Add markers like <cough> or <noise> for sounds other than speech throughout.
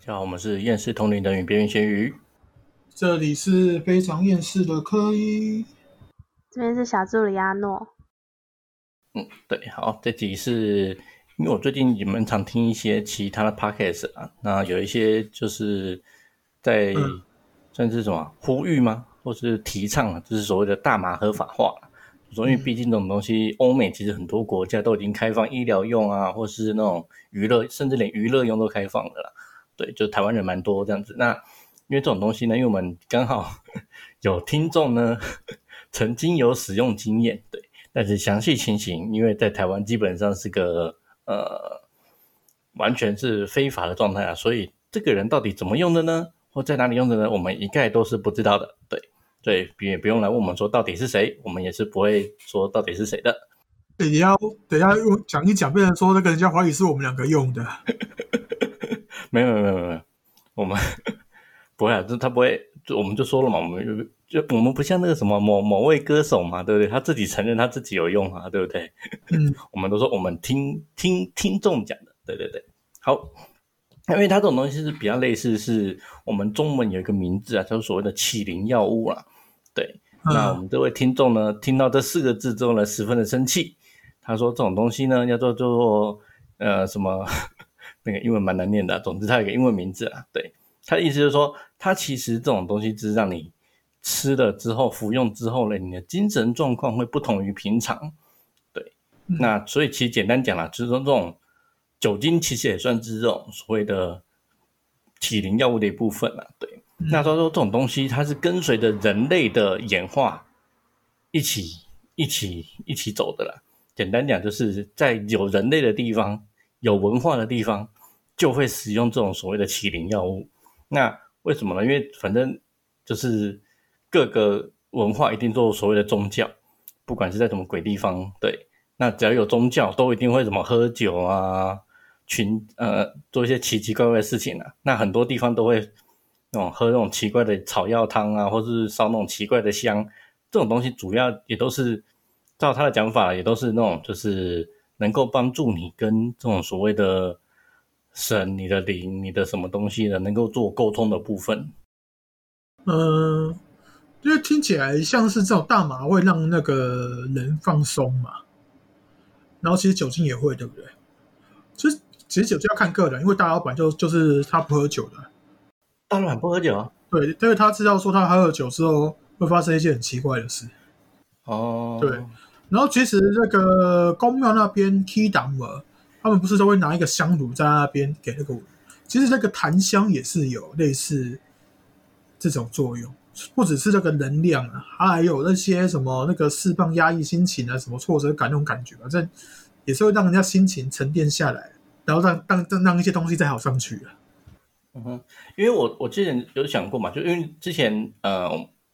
家好，我们是厌世通灵的与边缘咸鱼。这里是非常厌世的科一，这边是小助理阿诺。嗯，对，好，这集是因为我最近也蛮常听一些其他的 podcast 啊，那有一些就是在嗯算是什么呼吁吗，或是提倡啊，就是所谓的大麻合法化。所以，毕竟这种东西，欧美其实很多国家都已经开放医疗用啊，或是那种娱乐，甚至连娱乐用都开放了啦。对，就台湾人蛮多这样子。那因为这种东西呢，因为我们刚好 <laughs> 有听众呢曾经有使用经验，对，但是详细情形，因为在台湾基本上是个呃完全是非法的状态啊，所以这个人到底怎么用的呢，或在哪里用的呢，我们一概都是不知道的。对，对，也不用来问我们说到底是谁，我们也是不会说到底是谁的。等一下等一下用讲一讲，变成说那个人家怀疑是我们两个用的，<laughs> 没有没有没有没有，我们 <laughs> 不会啊，就他不会，就我们就说了嘛，我们就就我们不像那个什么某某位歌手嘛，对不对？他自己承认他自己有用啊，对不对？嗯，<laughs> 我们都说我们听听听众讲的，对对对，好。因为它这种东西是比较类似，是我们中文有一个名字啊，叫做所谓的起灵药物啦。对，那我嗯们这位听众呢，听到这四个字之后呢，十分的生气。他说这种东西呢，叫做叫做呃什么，那个英文蛮难念的啊、总之它有个英文名字啊。对，它的意思就是说，它其实这种东西只是让你吃了之后服用之后呢，你的精神状况会不同于平常。对，嗯那所以其实简单讲啦，就是说这种酒精其实也算是这种所谓的体灵药物的一部分了。对，那他说这种东西它是跟随着人类的演化一起一起一起走的啦。简单讲，就是在有人类的地方、有文化的地方，就会使用这种所谓的麒麟药物。那为什么呢？因为反正就是各个文化一定都有所谓的宗教，不管是在什么鬼地方，对，那只要有宗教，都一定会什么喝酒啊，群呃做一些奇奇怪怪的事情啊。那很多地方都会那种喝那种奇怪的草药汤啊，或是烧那种奇怪的香，这种东西主要也都是照他的讲法，也都是那种就是能够帮助你跟这种所谓的神、你的灵、你的什么东西的能够做沟通的部分。嗯，因为听起来像是这种大麻会让那个人放松嘛，然后其实酒精也会，对不对？其实其实酒精要看个人，因为大老板就就是他不喝酒的，大老板不喝酒啊？对，因为他知道说他喝了酒之后会发生一些很奇怪的事。哦，对然后其实那个公庙那边 key 档尔，他们不是都会拿一个香炉在那边给那个，其实那个檀香也是有类似这种作用，不只是那个能量啊，还有那些什么那个释放压抑心情啊，什么挫折感那种感觉，反正也是会让人家心情沉淀下来，然后让让让让一些东西再好上去啊。嗯哼，因为我我之前有想过嘛，就因为之前呃，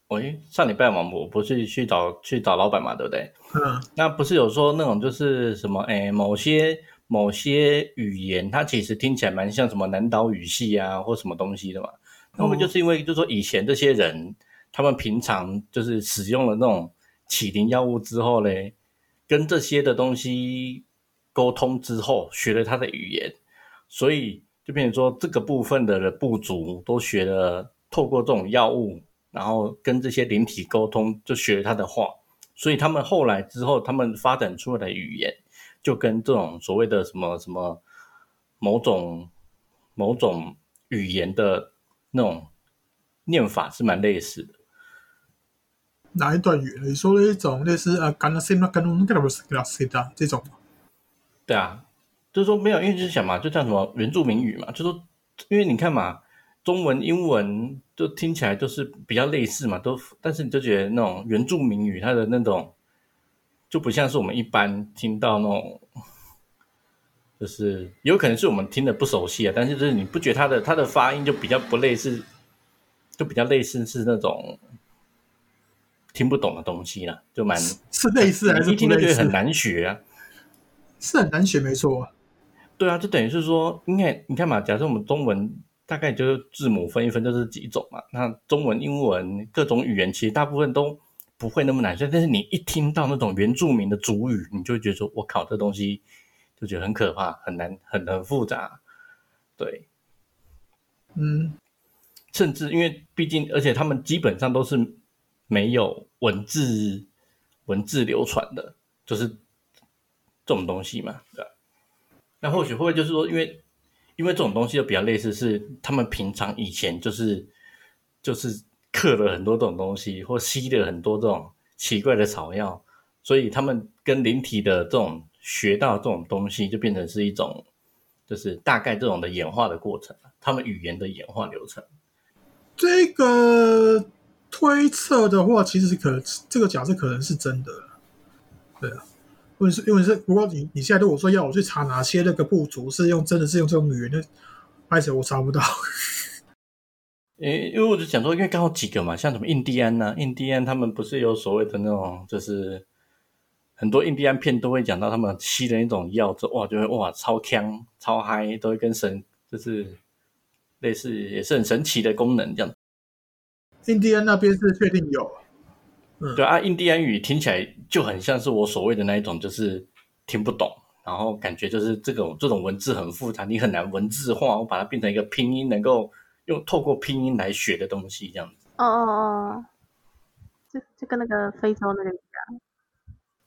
我诶上礼拜嘛，我不是去找去找老板嘛，对不对？嗯那不是有说那种就是什么诶，某些某些语言，它其实听起来蛮像什么南岛语系啊，或什么东西的嘛。那我们就是因为就是说以前这些人，他们平常就是使用了那种起灵药物之后嘞，跟这些的东西沟通之后，学了他的语言，所以就变成说这个部分的不足都学了，透过这种药物，然后跟这些灵体沟通，就学他的话。所以他们后来之后，他们发展出来的语言，就跟这种所谓的什么什么某种某种语言的那种念法是蛮类似的。哪一段语？你说的一种类似呃，干什么干了那个不是干了谁的这种？对啊，就是说没有，因为就是想嘛，就像什么原住民语嘛，就说因为你看嘛，中文、英文就听起来就是比较类似嘛，都但是你就觉得那种原住民语它的那种就不像是我们一般听到那种，<laughs> 就是有可能是我们听的不熟悉啊，但是就是你不觉得它的它的发音就比较不类似，就比较类似是那种听不懂的东西啦，就蛮是类似还是一听就不类似？觉得很难学啊。是很难学，没错啊。对啊，就等于是说，因为你看嘛，假设我们中文大概就是字母分一分就是几种嘛，那中文、英文各种语言其实大部分都不会那么难学，但是你一听到那种原住民的主语，你就会觉得说，我靠，这东西就觉得很可怕，很难，很很复杂。对，嗯，甚至因为毕竟，而且他们基本上都是没有文字文字流传的，就是这种东西嘛，对吧？那或许会不会就是说，因为因为这种东西就比较类似，是他们平常以前就是就是刻了很多这种东西，或吸了很多这种奇怪的草药，所以他们跟灵体的这种学到这种东西，就变成是一种就是大概这种的演化的过程，他们语言的演化流程。这个推测的话，其实是可能这个假设可能是真的，对啊，或者是因为是不过你你现在如果说要我去查哪些那个部族是用真的是用这种语言的，而且我查不到。诶，因为我就想说，因为刚好几个嘛，像什么印第安呐、印第安他们不是有所谓的那种，就是很多印第安片都会讲到他们吸的一种药，就哇，就会哇超强、超嗨，都会跟神就是类似，也是很神奇的功能这样。印第安那边是确定有，对啊，印第安语听起来就很像是我所谓的那一种，就是听不懂，然后感觉就是这种这种文字很复杂，你很难文字化，我把它变成一个拼音，能够用透过拼音来学的东西这样子。哦哦哦，就就跟那个非洲那个一样。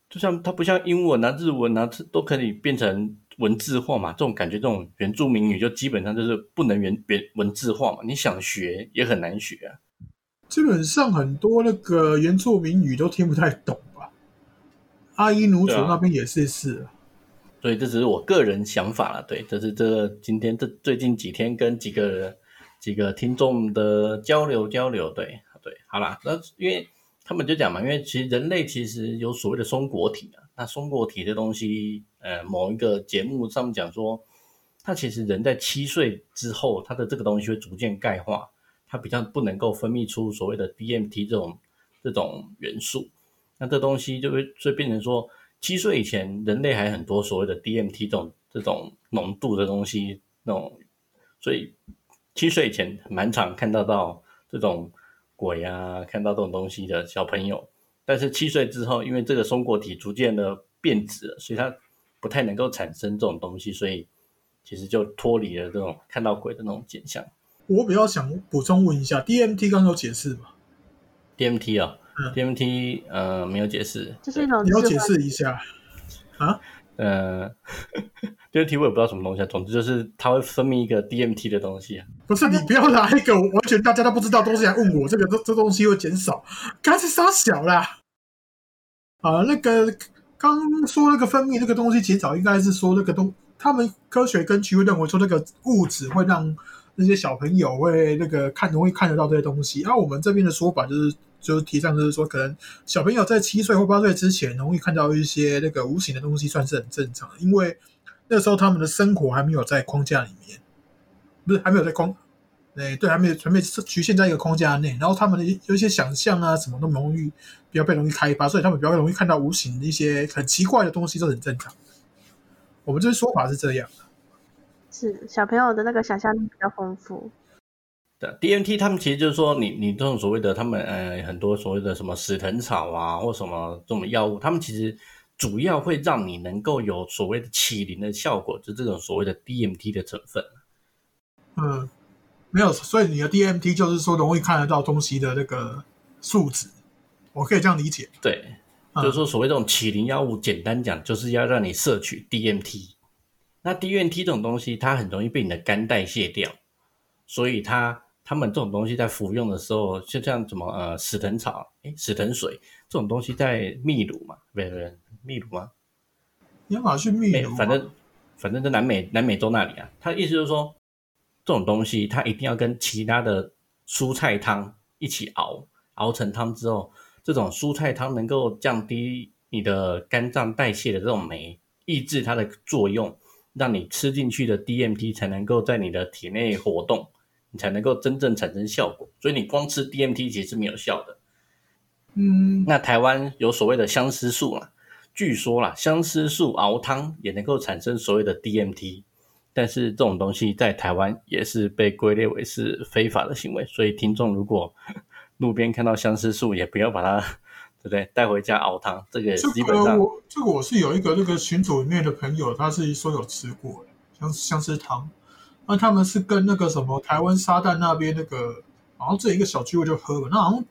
就像它不像英文啊、日文啊，这都可以变成文字化嘛。这种感觉，这种原住民语就基本上就是不能原原文字化嘛。你想学也很难学啊。基本上很多那个原住民语都听不太懂吧？阿伊奴族那边也是是，所以这只是我个人想法了。对，这是这今天这最近几天跟几个几个听众的交流交流。对对，好啦，那因为他们就讲嘛，因为其实人类其实有所谓的松果体啊。那松果体这东西，呃，某一个节目上面讲说，它其实人在七岁之后，它的这个东西会逐渐钙化，它比较不能够分泌出所谓的 DMT 这种这种元素。那这东西就会就变成说，七岁以前人类还很多所谓的 DMT 这种这种浓度的东西，那种，所以七岁以前蛮常看到到这种鬼啊，看到这种东西的小朋友。但是七岁之后，因为这个松果体逐渐的变质了，所以它不太能够产生这种东西，所以其实就脱离了这种看到鬼的那种景象。我比较想补充问一下，DMT 刚刚有解释吗？DMT 啊、嗯 d m t 呃没有解释，就是你要解释一下啊？呃，<laughs> DMT 我也不知道什么东西啊，总之就是它会分泌一个 DMT 的东西啊。不是你不要拿一个完全大家都不知道东西来问我，这个这这东西会减少，刚才杀小啦。啊，那个刚说那个分泌那个东西减少，应该是说那个东，他们科学根据会认为说那个物质会让那些小朋友会那个看容易看得到这些东西。而、我们这边的说法就是就是提倡就是说，可能小朋友在七岁或八岁之前容易看到一些那个无形的东西，算是很正常，因为那时候他们的生活还没有在框架里面。不是还没有在框，哎，对，还没有还没有局限在一个框架内，然后他们的有一些想象啊，什么都容易比较被容易开发，所以他们比较容易看到无形的一些很奇怪的东西，都很正常。我们这说法是这样的，是小朋友的那个想象力比较丰富。对，DMT 他们其实就是说你，你这种所谓的他们呃很多所谓的什么死藤草啊，或什么这种药物，他们其实主要会让你能够有所谓的起灵的效果，就这种所谓的 DMT 的成分。嗯，没有，所以你的 DMT 就是说容易看得到东西的那个数值，我可以这样理解。对，嗯就是说所谓这种起灵药物，简单讲就是要让你摄取 DMT。那 DNT 这种东西，它很容易被你的肝代谢掉，所以它他们这种东西在服用的时候，就像什么呃死藤草、诶死藤水这种东西，在秘鲁嘛，不是不是秘鲁吗？亚马逊秘没鲁，反正反正在南美南美洲那里啊，他的意思就是说，这种东西它一定要跟其他的蔬菜汤一起熬，熬成汤之后，这种蔬菜汤能够降低你的肝脏代谢的这种酶，抑制它的作用，让你吃进去的 DMT 才能够在你的体内活动，你才能够真正产生效果。所以你光吃 DMT 其实是没有效的。嗯，那台湾有所谓的相思树啦，据说啦，相思树熬汤也能够产生所谓的 DMT，但是这种东西在台湾也是被归类为是非法的行为，所以听众如果路边看到相思树，也不要把它，对不对？带回家熬汤，这个这基本上个我这个我是有一个那个群组里面的朋友，他是说有吃过的相相思汤，那他们是跟那个什么台湾沙旦那边那个，好像这一个小聚会就喝了，那好像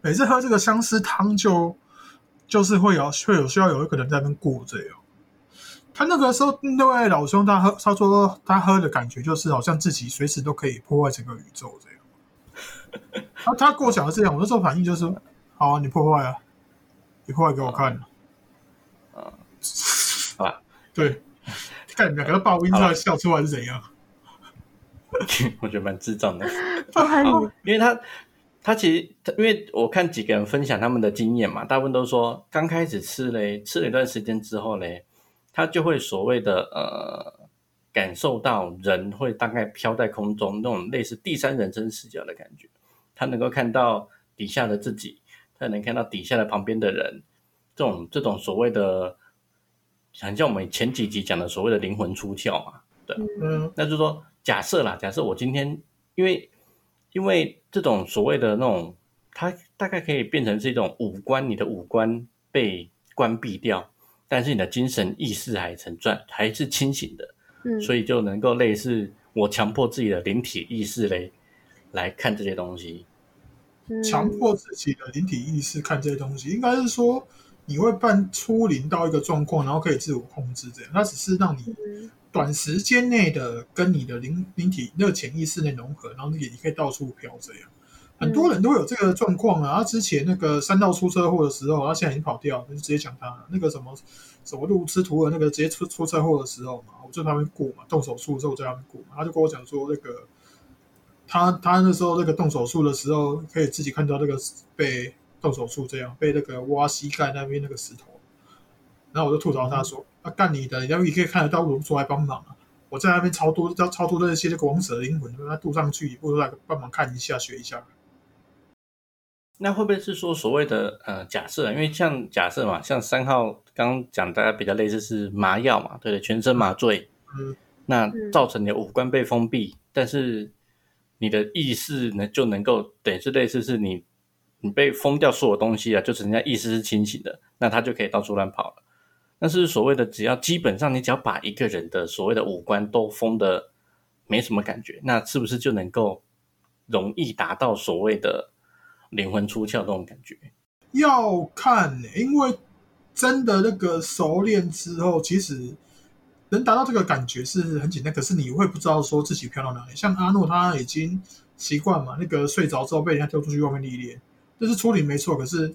每次喝这个相思汤就就是会有会有需要有一个人在那边过这样。他那个时候那位老兄他喝他说他喝的感觉就是好像自己随时都可以破坏整个宇宙这样。他他跟我讲的这样，我那时候反应就是好啊，你破坏啊，你过来给我看。啊，好吧，对，看两个爆音出来笑出来是怎样？<laughs> 我觉得蛮智障的，<laughs> 因为他他其实他因为我看几个人分享他们的经验嘛，大部分都说刚开始吃嘞，吃了一段时间之后嘞，他就会所谓的呃感受到人会大概飘在空中那种类似第三人称视角的感觉，他能够看到底下的自己，他能看到底下的旁边的人，这种这种所谓的，很像我们前几集讲的所谓的灵魂出窍嘛，对，嗯。那就是说，假设啦，假设我今天因为因为这种所谓的那种，它大概可以变成是一种五官，你的五官被关闭掉，但是你的精神意识还存在，还是清醒的，嗯，所以就能够类似我强迫自己的灵体意识嘞来看这些东西。嗯强迫自己的灵体意识看这些东西，应该是说你会半出灵到一个状况，然后可以自我控制这样。它只是让你嗯短时间内的跟你的灵灵体那个潜意识内融合，然后你你可以到处飘这样。很多人都有这个状况啊。他之前那个三道出车祸的时候，他现在已经跑掉，就直接讲他那个什么什么路痴图的那个直接出出车祸的时候嘛，我就在那边过嘛，动手术的时候我在那边过嘛，他就跟我讲说那个他他那时候那个动手术的时候，可以自己看到那个被动手术这样被那个挖膝盖那边那个石头，然后我就吐槽他说：“啊，干你的！你要你可以看得到，为什么不出来帮忙啊？我在那边超多超超多那些那个王者灵魂，让他渡上去，不如来帮忙看一下学一下。那会不会是说所谓的呃假设？因为像假设嘛，像三号刚刚讲，大家比较类似是麻药嘛，对不对？全身麻醉，嗯，那嗯造成你的五官被封闭，但是你的意识呢就能够等于是类似是你你被封掉所有东西啊，就只人家意识是清醒的，那他就可以到处乱跑了。那是所谓的只要基本上你只要把一个人的所谓的五官都封的没什么感觉，那是不是就能够容易达到所谓的灵魂出窍这种感觉？要看、因为真的那个熟练之后，其实能达到这个感觉是很简单，可是你会不知道说自己飘到哪里。像阿诺他已经习惯嘛，那个睡着之后被人家丢出去外面历练，这是处理没错，可是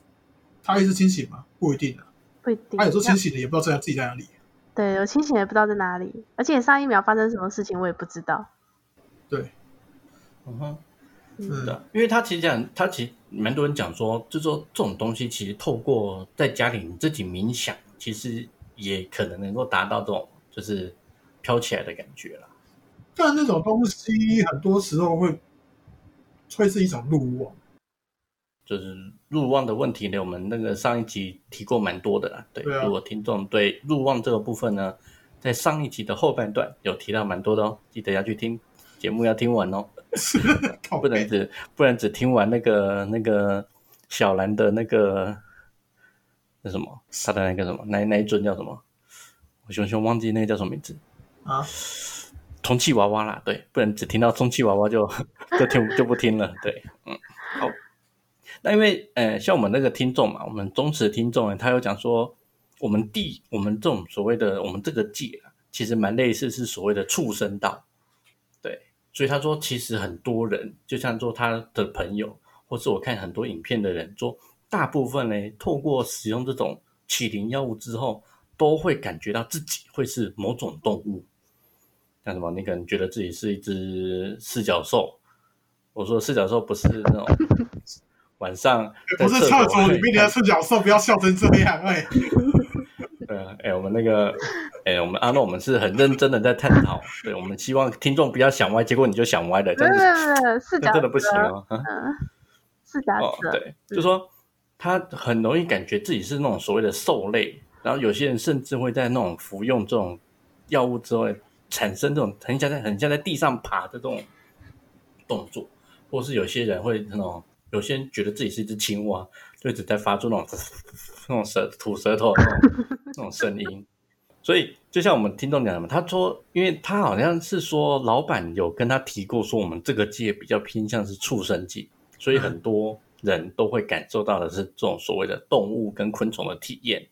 他一直清醒嘛，不一定啊。不一定。他有时候清醒的也不知道在自己在哪里。对，我清醒也不知道在哪里，而且上一秒发生什么事情我也不知道。对，嗯哼。嗯对啊，因为他其实讲，他其实蛮多人讲说，就说这种东西其实透过在家里你自己冥想，其实也可能能够达到这种就是飘起来的感觉啦。但那种东西很多时候会会是一种路望。就是入望的问题呢，我们那个上一集提过蛮多的啦。对，对啊如果听众对入望这个部分呢，在上一集的后半段有提到蛮多的哦，记得要去听节目，要听完哦，靠不能只不能只听完那个那个小兰的那个那什么，他的那个什么，那那一尊叫什么？我熊熊忘记那个叫什么名字，啊，充气娃娃啦，对，不能只听到充气娃娃就 <laughs> 就听就不听了，对，嗯，好。那因为呃，像我们那个听众嘛，我们忠实的听众呢，他有讲说，我们地我们这种所谓的我们这个界啊，其实蛮类似是所谓的畜生道，对，所以他说其实很多人，就像说他的朋友，或是我看很多影片的人说，大部分呢透过使用这种启灵药物之后，都会感觉到自己会是某种动物，像什么，你可能觉得自己是一只四脚兽。我说四脚兽不是那种 <laughs> 晚上不是厕所所里面的四脚兽，不要笑成这样，哎、<laughs> 对啊，哎，我们那个，哎，我们阿诺，我们是很认真的在探讨，对，我们希望听众不要想歪，结果你就想歪了，这没有样子没有没有，是 <laughs> 真的不行哦。是假哦，的。对，就说他很容易感觉自己是那种所谓的兽类，然后有些人甚至会在那种服用这种药物之后，产生这种很像在很像在地上爬的这种动作，或是有些人会那种，有些人觉得自己是一只青蛙，就一直在发出那种那种舌吐舌头的那种那种声音。所以就像我们听众讲的嘛，他说，因为他好像是说老板有跟他提过，说我们这个界比较偏向是畜生界，所以很多人都会感受到的是这种所谓的动物跟昆虫的体验。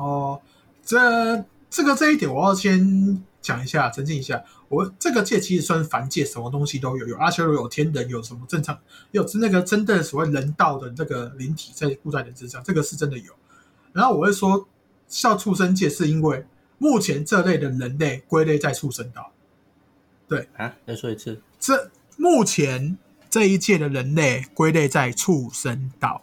哦，这这个这一点我要先讲一下，澄清一下。我这个界其实算凡界，什么东西都有，有阿修罗，有天人，有什么正常，有那个真的所谓人道的那个灵体在附在人之上，这个是真的有。然后我会说，叫畜生界是因为目前这类的人类归类在畜生道。对啊，再说一次，这目前这一届的人类归类在畜生道。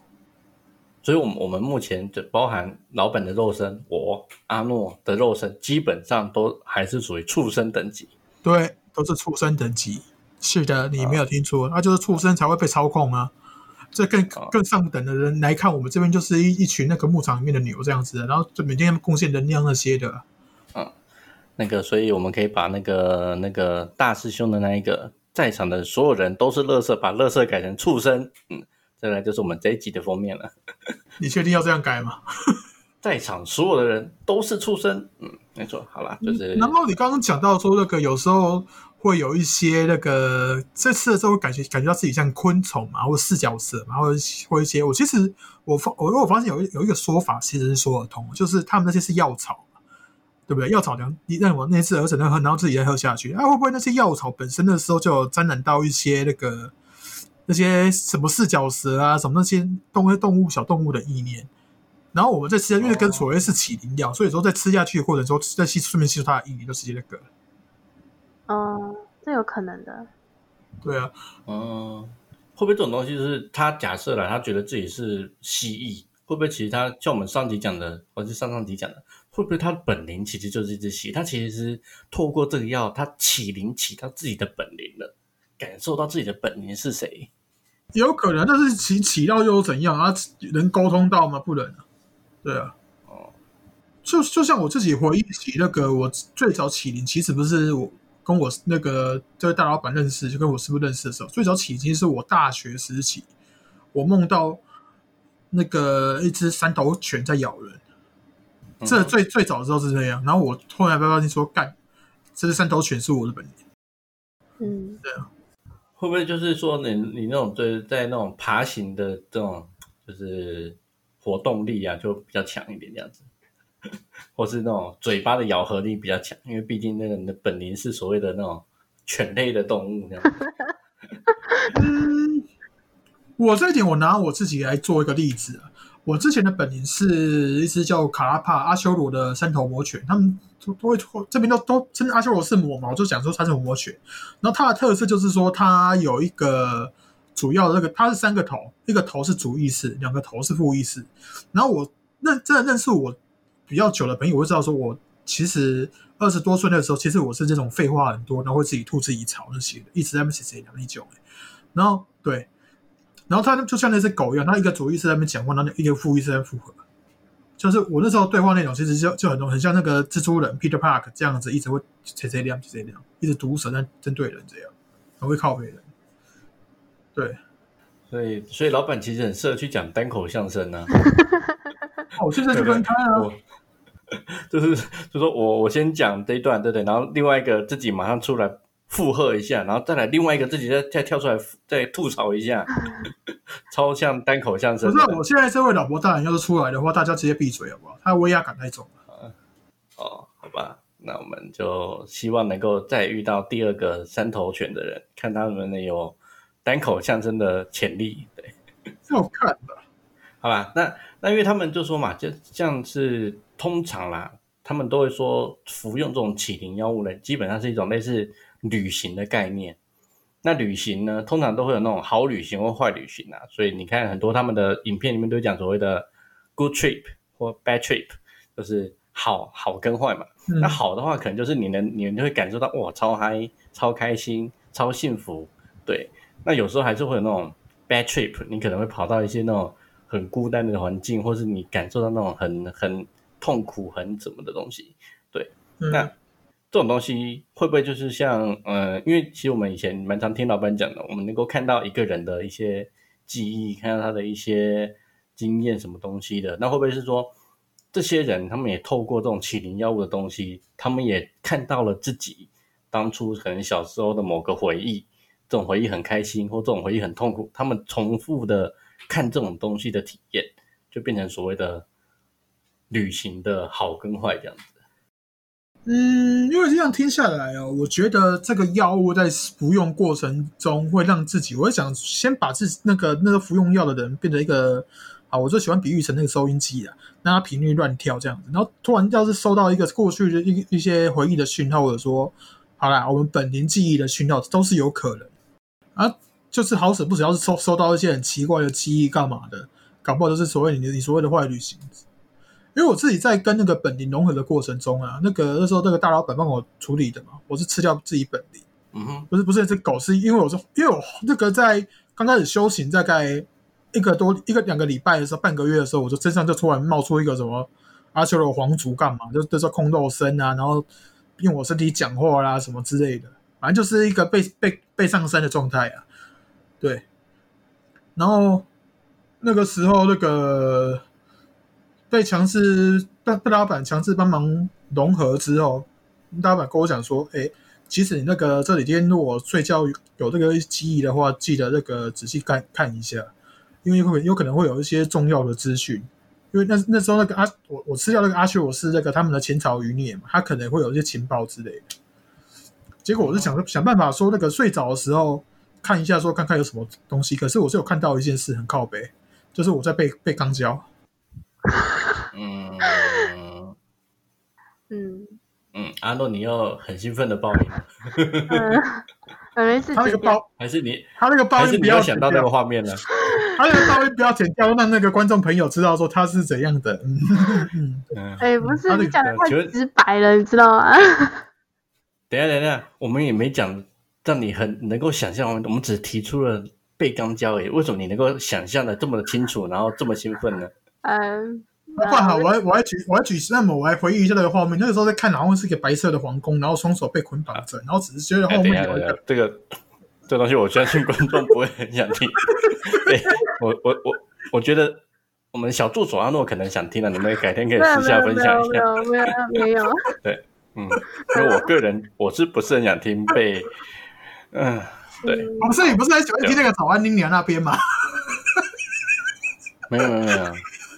所以，我们我们目前就包含老板的肉身，我阿诺的肉身，基本上都还是属于畜生等级。对，都是畜生等级。是的，你没有听错，那就是畜生才会被操控啊。这更更上等的人来看，我们这边就是一一群那个牧场里面的牛这样子，然后就每天贡献能量那些的。嗯，那个，所以我们可以把那个那个大师兄的那一个在场的所有人都是乐色，把乐色改成畜生。嗯，再来就是我们这一集的封面了。你确定要这样改吗？<laughs> 在场所有的人都是畜生。嗯，没错。好了，就是。然后你刚刚讲到说那个有时候。会有一些那个这次的时候感觉感觉到自己像昆虫嘛，或者四脚蛇嘛，或者或一些我其实我发我我发现有有一个说法其实是说得通，就是他们那些是药草嘛，对不对？药草粮你让我那次儿子能喝，然后自己再喝下去，啊会不会那些药草本身的时候就有沾染到一些那个那些什么四脚蛇啊什么那些动动物小动物的意念？然后我们在吃，因为跟所谓是起灵药，所以说在吃下去或者说在吸顺便吸收它的意念，就直接那个。哦，这有可能的。对啊，嗯，会不会这种东西就是他假设了，他觉得自己是蜥蜴，会不会其实他像我们上集讲的，或者上上集讲的，会不会他的本灵其实就是一只蜥？他其实是透过这个药，他起灵起到自己的本灵了，感受到自己的本灵是谁？有可能，但是起起到又怎样啊？能沟通到吗？不能啊。对啊，哦，就就像我自己回忆起那个，我最早起灵，其实不是我。跟我那个这位大老板认识，就跟我师傅认识的时候，最早起其实是我大学时期，我梦到那个一只三头犬在咬人，这最最早的时候是这样。然后我后来不发现说，干，这只三头犬是我的本领。嗯，对啊，会不会就是说你你那种就是在那种爬行的这种就是活动力啊，就比较强一点这样子？<laughs> 或是那种嘴巴的咬合力比较强，因为毕竟那个你的本灵是所谓的那种犬类的动物，这样。嗯，<laughs> 我这一点我拿我自己来做一个例子。我之前的本灵是一只叫卡拉帕阿修罗的三头魔犬，他们都都会这边都都称阿修罗是魔嘛，我就讲说它是魔犬。然后它的特色就是说它有一个主要的那个，它是三个头，一个头是主意识，两个头是副意识。然后我认真的认识我。比较久的朋友会知道，说我其实二十多岁的时候，其实我是这种废话很多，然后会自己吐自己槽那些的，一直在那边写写两一九然后对，然后他就像那只狗一样，他一个主意识在那边讲话，然后一个副意识在附和。就是我那时候对话内容，其实就就很多很像那个蜘蛛人 Peter Park 这样子，一直会谁谁亮谁谁亮，一直毒舌在针对人这样，很会靠别人。对，所以所以老板其实很适合去讲单口相声呢。<laughs> 我现在就分开啊。<laughs> 就是就说我我先讲这一段，对不对？然后另外一个自己马上出来附和一下，然后再来另外一个自己再再跳出来再吐槽一下，<laughs> 超像单口相声。不是，我现在这位老婆大人要是出来的话，大家直接闭嘴好不好？他威压感太重了。哦，好吧，那我们就希望能够再遇到第二个三头犬的人，看他们有单口相声的潜力。对，要看的。好吧，那那因为他们就说嘛，就像是。通常啦，他们都会说服用这种启灵药物呢，基本上是一种类似旅行的概念。那旅行呢，通常都会有那种好旅行或坏旅行啊。所以你看很多他们的影片里面都讲所谓的 good trip 或 bad trip，就是好好跟坏嘛。那好的话，可能就是你能你就会感受到哇，超嗨、超开心、超幸福。对，那有时候还是会有那种 bad trip，你可能会跑到一些那种很孤单的环境，或是你感受到那种很很。痛苦很怎么的东西，对，那这种东西会不会就是像，呃，因为其实我们以前蛮常听老板讲的，我们能够看到一个人的一些记忆，看到他的一些经验什么东西的，那会不会是说这些人他们也透过这种起灵药物的东西，他们也看到了自己当初可能小时候的某个回忆，这种回忆很开心，或这种回忆很痛苦，他们重复的看这种东西的体验，就变成所谓的旅行的好跟坏这样。嗯，因为这样听下来哦，我觉得这个药物在服用过程中会让自己，我想先把自己那个那个服用药的人变成一个啊，我就喜欢比喻成那个收音机啊，让它频率乱跳这样子，然后突然要是收到一个过去的一一些回忆的讯号，或者说好啦，我们本年记忆的讯号都是有可能啊，就是好死不死，要是收收到一些很奇怪的记忆干嘛的，搞不好就是所谓你你所谓的坏旅行。因为我自己在跟那个本灵融合的过程中啊，那个那时候那个大老板帮我处理的嘛，我是吃掉自己本灵，嗯哼，不是不是这狗是因为我是因为我那个在刚开始修行大概一个多一个两个礼拜的时候，半个月的时候，我就身上就突然冒出一个什么阿修罗皇族干嘛，就就说空肉身啊，然后用我身体讲话啦什么之类的，反正就是一个被被被上身的状态啊，对，然后那个时候那个。被强制被被老板强制帮忙融合之后，老板跟我讲说：“哎，其实你那个这几天如果睡觉有这个记忆的话，记得那个仔细看看一下，因为会有可能会有一些重要的资讯。因为那那时候那个阿我我吃掉那个阿修罗是那个他们的前朝余孽嘛，他可能会有一些情报之类的。结果我是想想办法说那个睡着的时候看一下，说看看有什么东西。可是我是有看到一件事很靠背，就是我在背背钢胶。”嗯嗯嗯，阿诺，你又很兴奋的报名，嗯，没事。他那个报还是你，他那个报还是不要想到那个画面呢？<laughs> 他那个报音不要剪掉，让那个观众朋友知道说他是怎样的。嗯嗯，嗯，哎，不是你讲的太直白了，你知道吗？<laughs> 等下等下，我们也没讲让你很能够想象，我们只提出了背钢胶而已。为什么你能够想象的这么的清楚，然后这么兴奋呢？嗯，不好，我还我还举我还举，那么我还回忆一下那个画面。那个时候在看，好像是一个白色的皇宫，然后双手被捆绑着，然后只是觉得哎，后面有一个，这个这个东西，我相信观众不会很想听。对 <laughs> 我我我我觉得我们小助手阿诺可能想听了，你们改天可以私下分享一没下。有没有没有没有，<laughs> 嗯，因为我个人我是不是很想听被，嗯，对，不是你不是很喜欢听那个早安妮娘那边吗？没有没有没有，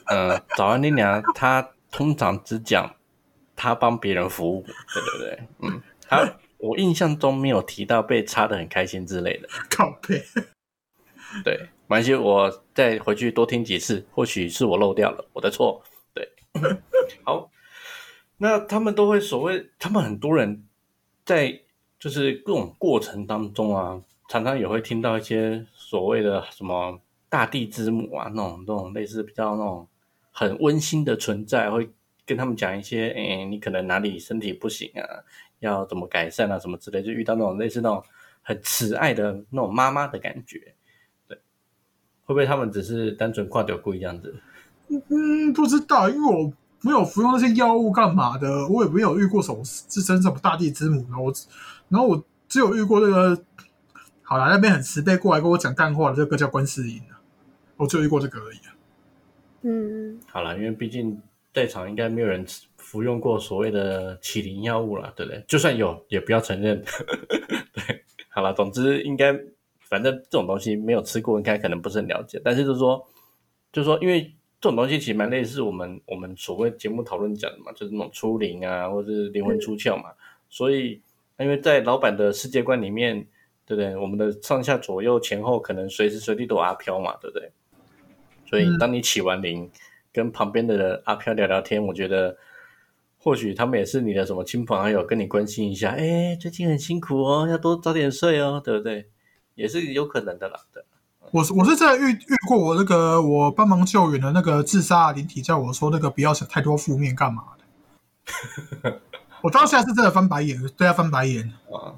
呃，早安妮娘她通常只讲她帮别人服务，对对对，嗯，她我印象中没有提到被插的很开心之类的，<laughs> 靠背，对，没关系，我再回去多听几次，或许是我漏掉了，我的错，对，好，那他们都会所谓，他们很多人在就是各种过程当中啊，常常也会听到一些所谓的什么大地之母啊，那种那种类似比较那种很温馨的存在，会跟他们讲一些，哎，你可能哪里身体不行啊，要怎么改善啊，什么之类，就遇到那种类似那种很慈爱的那种妈妈的感觉，对，会不会他们只是单纯跨掉故意这样子？嗯，不知道，因为我没有服用那些药物干嘛的，我也没有遇过什么自称什么大地之母，然后我然后我只有遇过那个，好啦，那边很慈悲过来跟我讲干话的这个叫观世音啊，我只有遇过这个而已啊。嗯，好了，因为毕竟在场应该没有人服用过所谓的起灵药物了，对不对？就算有，也不要承认。<laughs> 对，好了，总之应该，反正这种东西没有吃过，应该可能不是很了解。但是就是说，就是说，因为这种东西其实蛮类似我们我们所谓节目讨论讲的嘛，就是那种出灵啊，或者是灵魂出窍嘛。所以，因为在老板的世界观里面，对不对？我们的上下左右前后可能随时随地都有阿飘嘛，对不对？所以嗯当你起完灵，跟旁边的阿飘聊聊天，我觉得或许他们也是你的什么亲朋好友，跟你关心一下，哎，最近很辛苦哦，要多早点睡哦，对不对？也是有可能的啦，对。我是我是真的遇遇过我那个我帮忙救援的那个自杀灵体，叫我说那个不要想太多负面干嘛的。我当下是真的翻白眼，对他翻白眼。啊，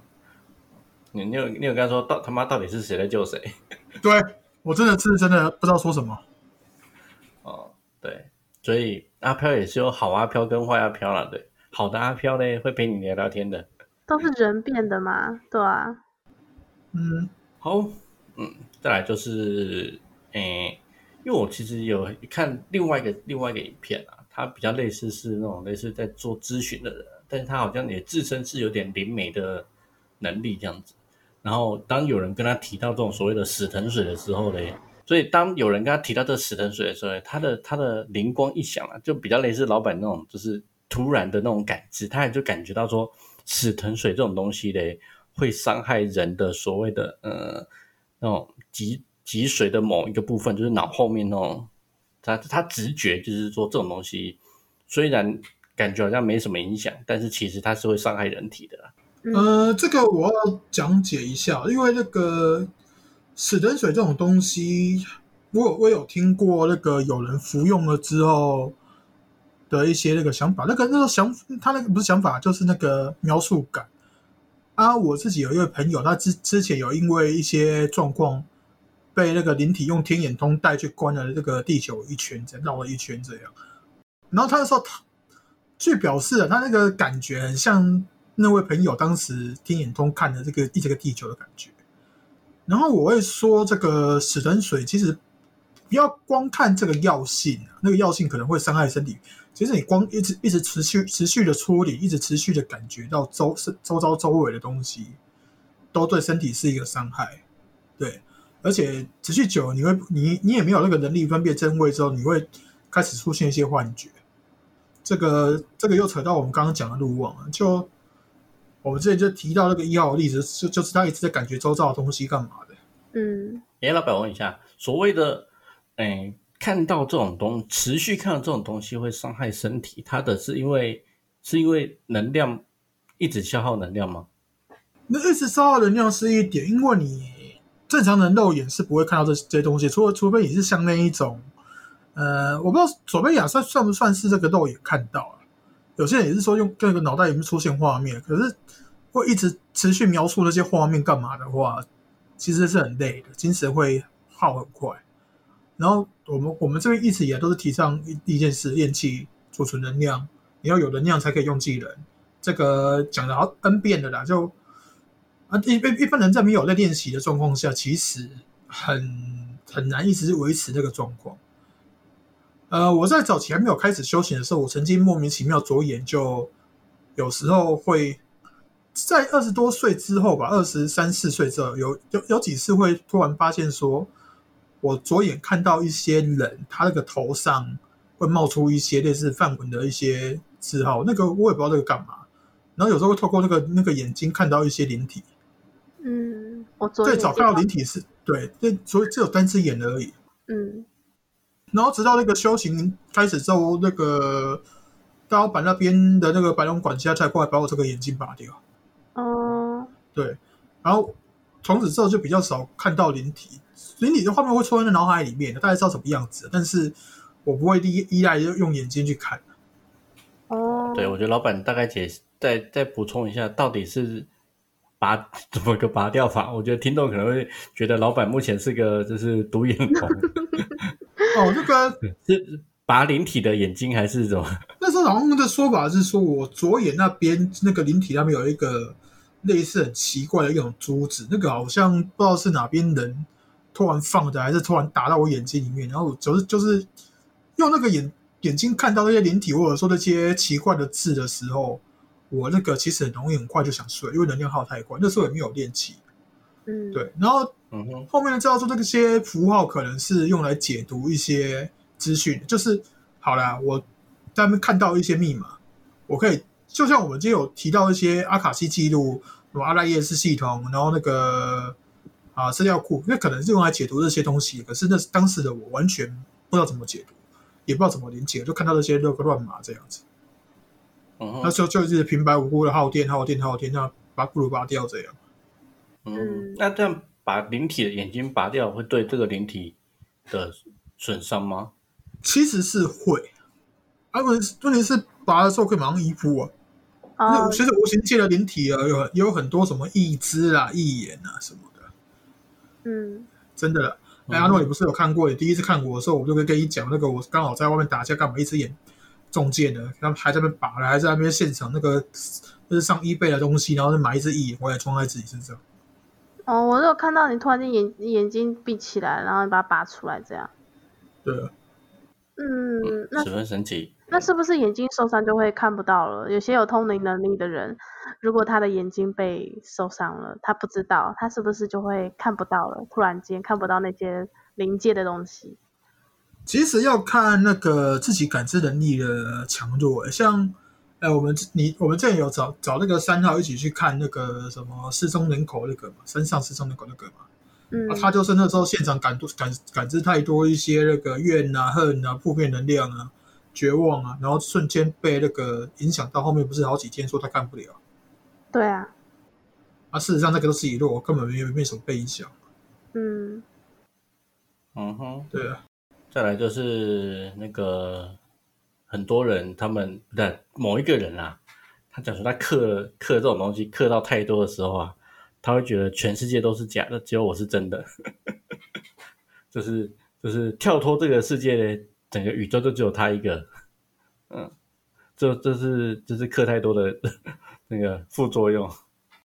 你你有你有跟他说到他妈到底是谁在救谁？<laughs> 对我真的是真的不知道说什么。哦，对，所以阿飘也是有好阿飘跟坏阿飘啦，对，好的阿飘呢会陪你聊聊天的。都是人变的嘛，对啊，嗯，好，嗯，再来就是，诶，因为我其实有看另外一个另外一个影片啊，他比较类似是那种类似在做咨询的人，但是他好像也自身是有点灵媒的能力这样子。然后当有人跟他提到这种所谓的死藤水的时候嘞，所以当有人跟他提到这死藤水的时候，他的他的灵光一响啊，就比较类似老板那种，就是突然的那种感知，他也就感觉到说死藤水这种东西嘞，会伤害人的所谓的呃那种脊脊髓的某一个部分，就是脑后面那种，他他直觉就是说这种东西虽然感觉好像没什么影响，但是其实它是会伤害人体的啦。呃，这个我要讲解一下，因为那个死藤水这种东西，我有我有听过那个有人服用了之后的一些那个想法，那个那个想他那个不是想法，就是那个描述感啊。我自己有一位朋友，他之之前有因为一些状况被那个灵体用天眼通带去关了这个地球一圈，这绕了一圈这样。然后他说他据表示了，他那个感觉很像。那位朋友当时天眼通看的这个一这个地球的感觉，然后我会说，这个死藤水其实不要光看这个药性，那个药性可能会伤害身体。其实你光一直一直持续持续的处理，一直持续的感觉到周身周遭周围的东西，都对身体是一个伤害。对，而且持续久了，你会你你也没有那个能力分辨真伪之后，你会开始出现一些幻觉。这个这个又扯到我们刚刚讲的路网了，就。我们之前就提到那个一号的例子，就就是他一直在感觉周遭的东西干嘛的。嗯，哎，老板问一下，所谓的哎看到这种东，持续看到这种东西会伤害身体，它的是因为是因为能量一直消耗能量吗？那一直消耗能量是一点，因为你正常人肉眼是不会看到这这些东西，除了除非你是像那一种，呃，我不知道左贝亚算算不算是这个肉眼看到了。有些人也是说用这个脑袋里面出现画面，可是会一直持续描述那些画面干嘛的话，其实是很累的，精神会耗很快。然后我们我们这边一直以来都是提倡一一件事：练气储存能量，你要有能量才可以用技能。这个讲的好 N 遍的啦，就啊一一一般人在没有在练习的状况下，其实很很难一直维持这个状况。呃，我在早期还没有开始修行的时候，我曾经莫名其妙左眼就有时候会在二十多岁之后吧，二十三四岁之后，有有有几次会突然发现说，我左眼看到一些人，他那个头上会冒出一些类似梵文的一些字号，那个我也不知道那个干嘛。然后有时候会透过那个那个眼睛看到一些灵体。嗯，我最早看到灵体是对，对，所以只有单只眼而已。嗯。然后直到那个修行开始之后，那个大老板那边的那个白龙管家才过来把我这个眼镜拔掉。哦，对，然后从此之后就比较少看到灵体，灵体的画面会出现在脑海里面，大概知道什么样子，但是我不会依依赖用眼睛去看。哦，对，我觉得老板大概解再再补充一下，到底是拔 <laughs> 怎么个拔掉法？我觉得听众可能会觉得老板目前是个就是独眼龙。<laughs> 哦，这个 <laughs> 是拔灵体的眼睛还是什么？那时候老公的说法是说，我左眼那边那个灵体那边有一个类似很奇怪的一种珠子，那个好像不知道是哪边人突然放的，还是突然打到我眼睛里面，然后就是就是用那个眼眼睛看到那些灵体或者说那些奇怪的字的时候，我那个其实很容易很快就想睡，因为能量耗太快。那时候也没有练气，嗯，对，然后。嗯哼，后面知道说这些符号可能是用来解读一些资讯，就是好啦，我在那边看到一些密码，我可以就像我们今天有提到一些阿卡西记录，什么阿赖耶斯系统，然后那个啊资料库，那可能是用来解读这些东西，可是那是当时的我完全不知道怎么解读，也不知道怎么连接，就看到这些六个乱码这样子。嗯那时候就是平白无故的耗电、耗电、耗电，那把不如拔掉这样。嗯，那这样。把灵体的眼睛拔掉会对这个灵体的损伤吗？其实是会，啊，问问题是拔的时候可以马上移步啊。那其实无形界的灵体啊，有有很多什么义肢啊、义眼啊什么的。嗯，真的。哎，阿诺，你不是有看过？你第一次看过的时候，我就跟跟你讲，那个我刚好在外面打架，干嘛一只眼中箭了，他们还在那边拔了，还在那边现场那个就是上衣背的东西，然后就买一只义眼回来装在自己身上。哦，我有看到你突然间眼眼睛闭起来，然后你把它拔出来，这样。对。嗯，那十分神奇。那是不是眼睛受伤就会看不到了？有些有通灵能力的人，如果他的眼睛被受伤了，他不知道，他是不是就会看不到了？突然间看不到那些灵界的东西。其实要看那个自己感知能力的强弱，像，哎，我们你我们这里有找找那个三号一起去看那个什么失踪人口那个嘛，山上失踪人口那个嘛，嗯，他就是那时候现场感度感感知太多一些那个怨啊、恨啊、负面能量啊、绝望啊，然后瞬间被那个影响到后面，不是好几天说他干不了。对啊，啊，事实上那个都是遗落，根本没有没什么被影响。嗯，嗯哼，对啊，再来就是那个很多人，他们不对某一个人啊，他讲说他刻刻这种东西刻到太多的时候啊，他会觉得全世界都是假的，只有我是真的，<laughs> 就是就是跳脱这个世界的整个宇宙就只有他一个，嗯，这这是这是刻太多的 <laughs> 那个副作用。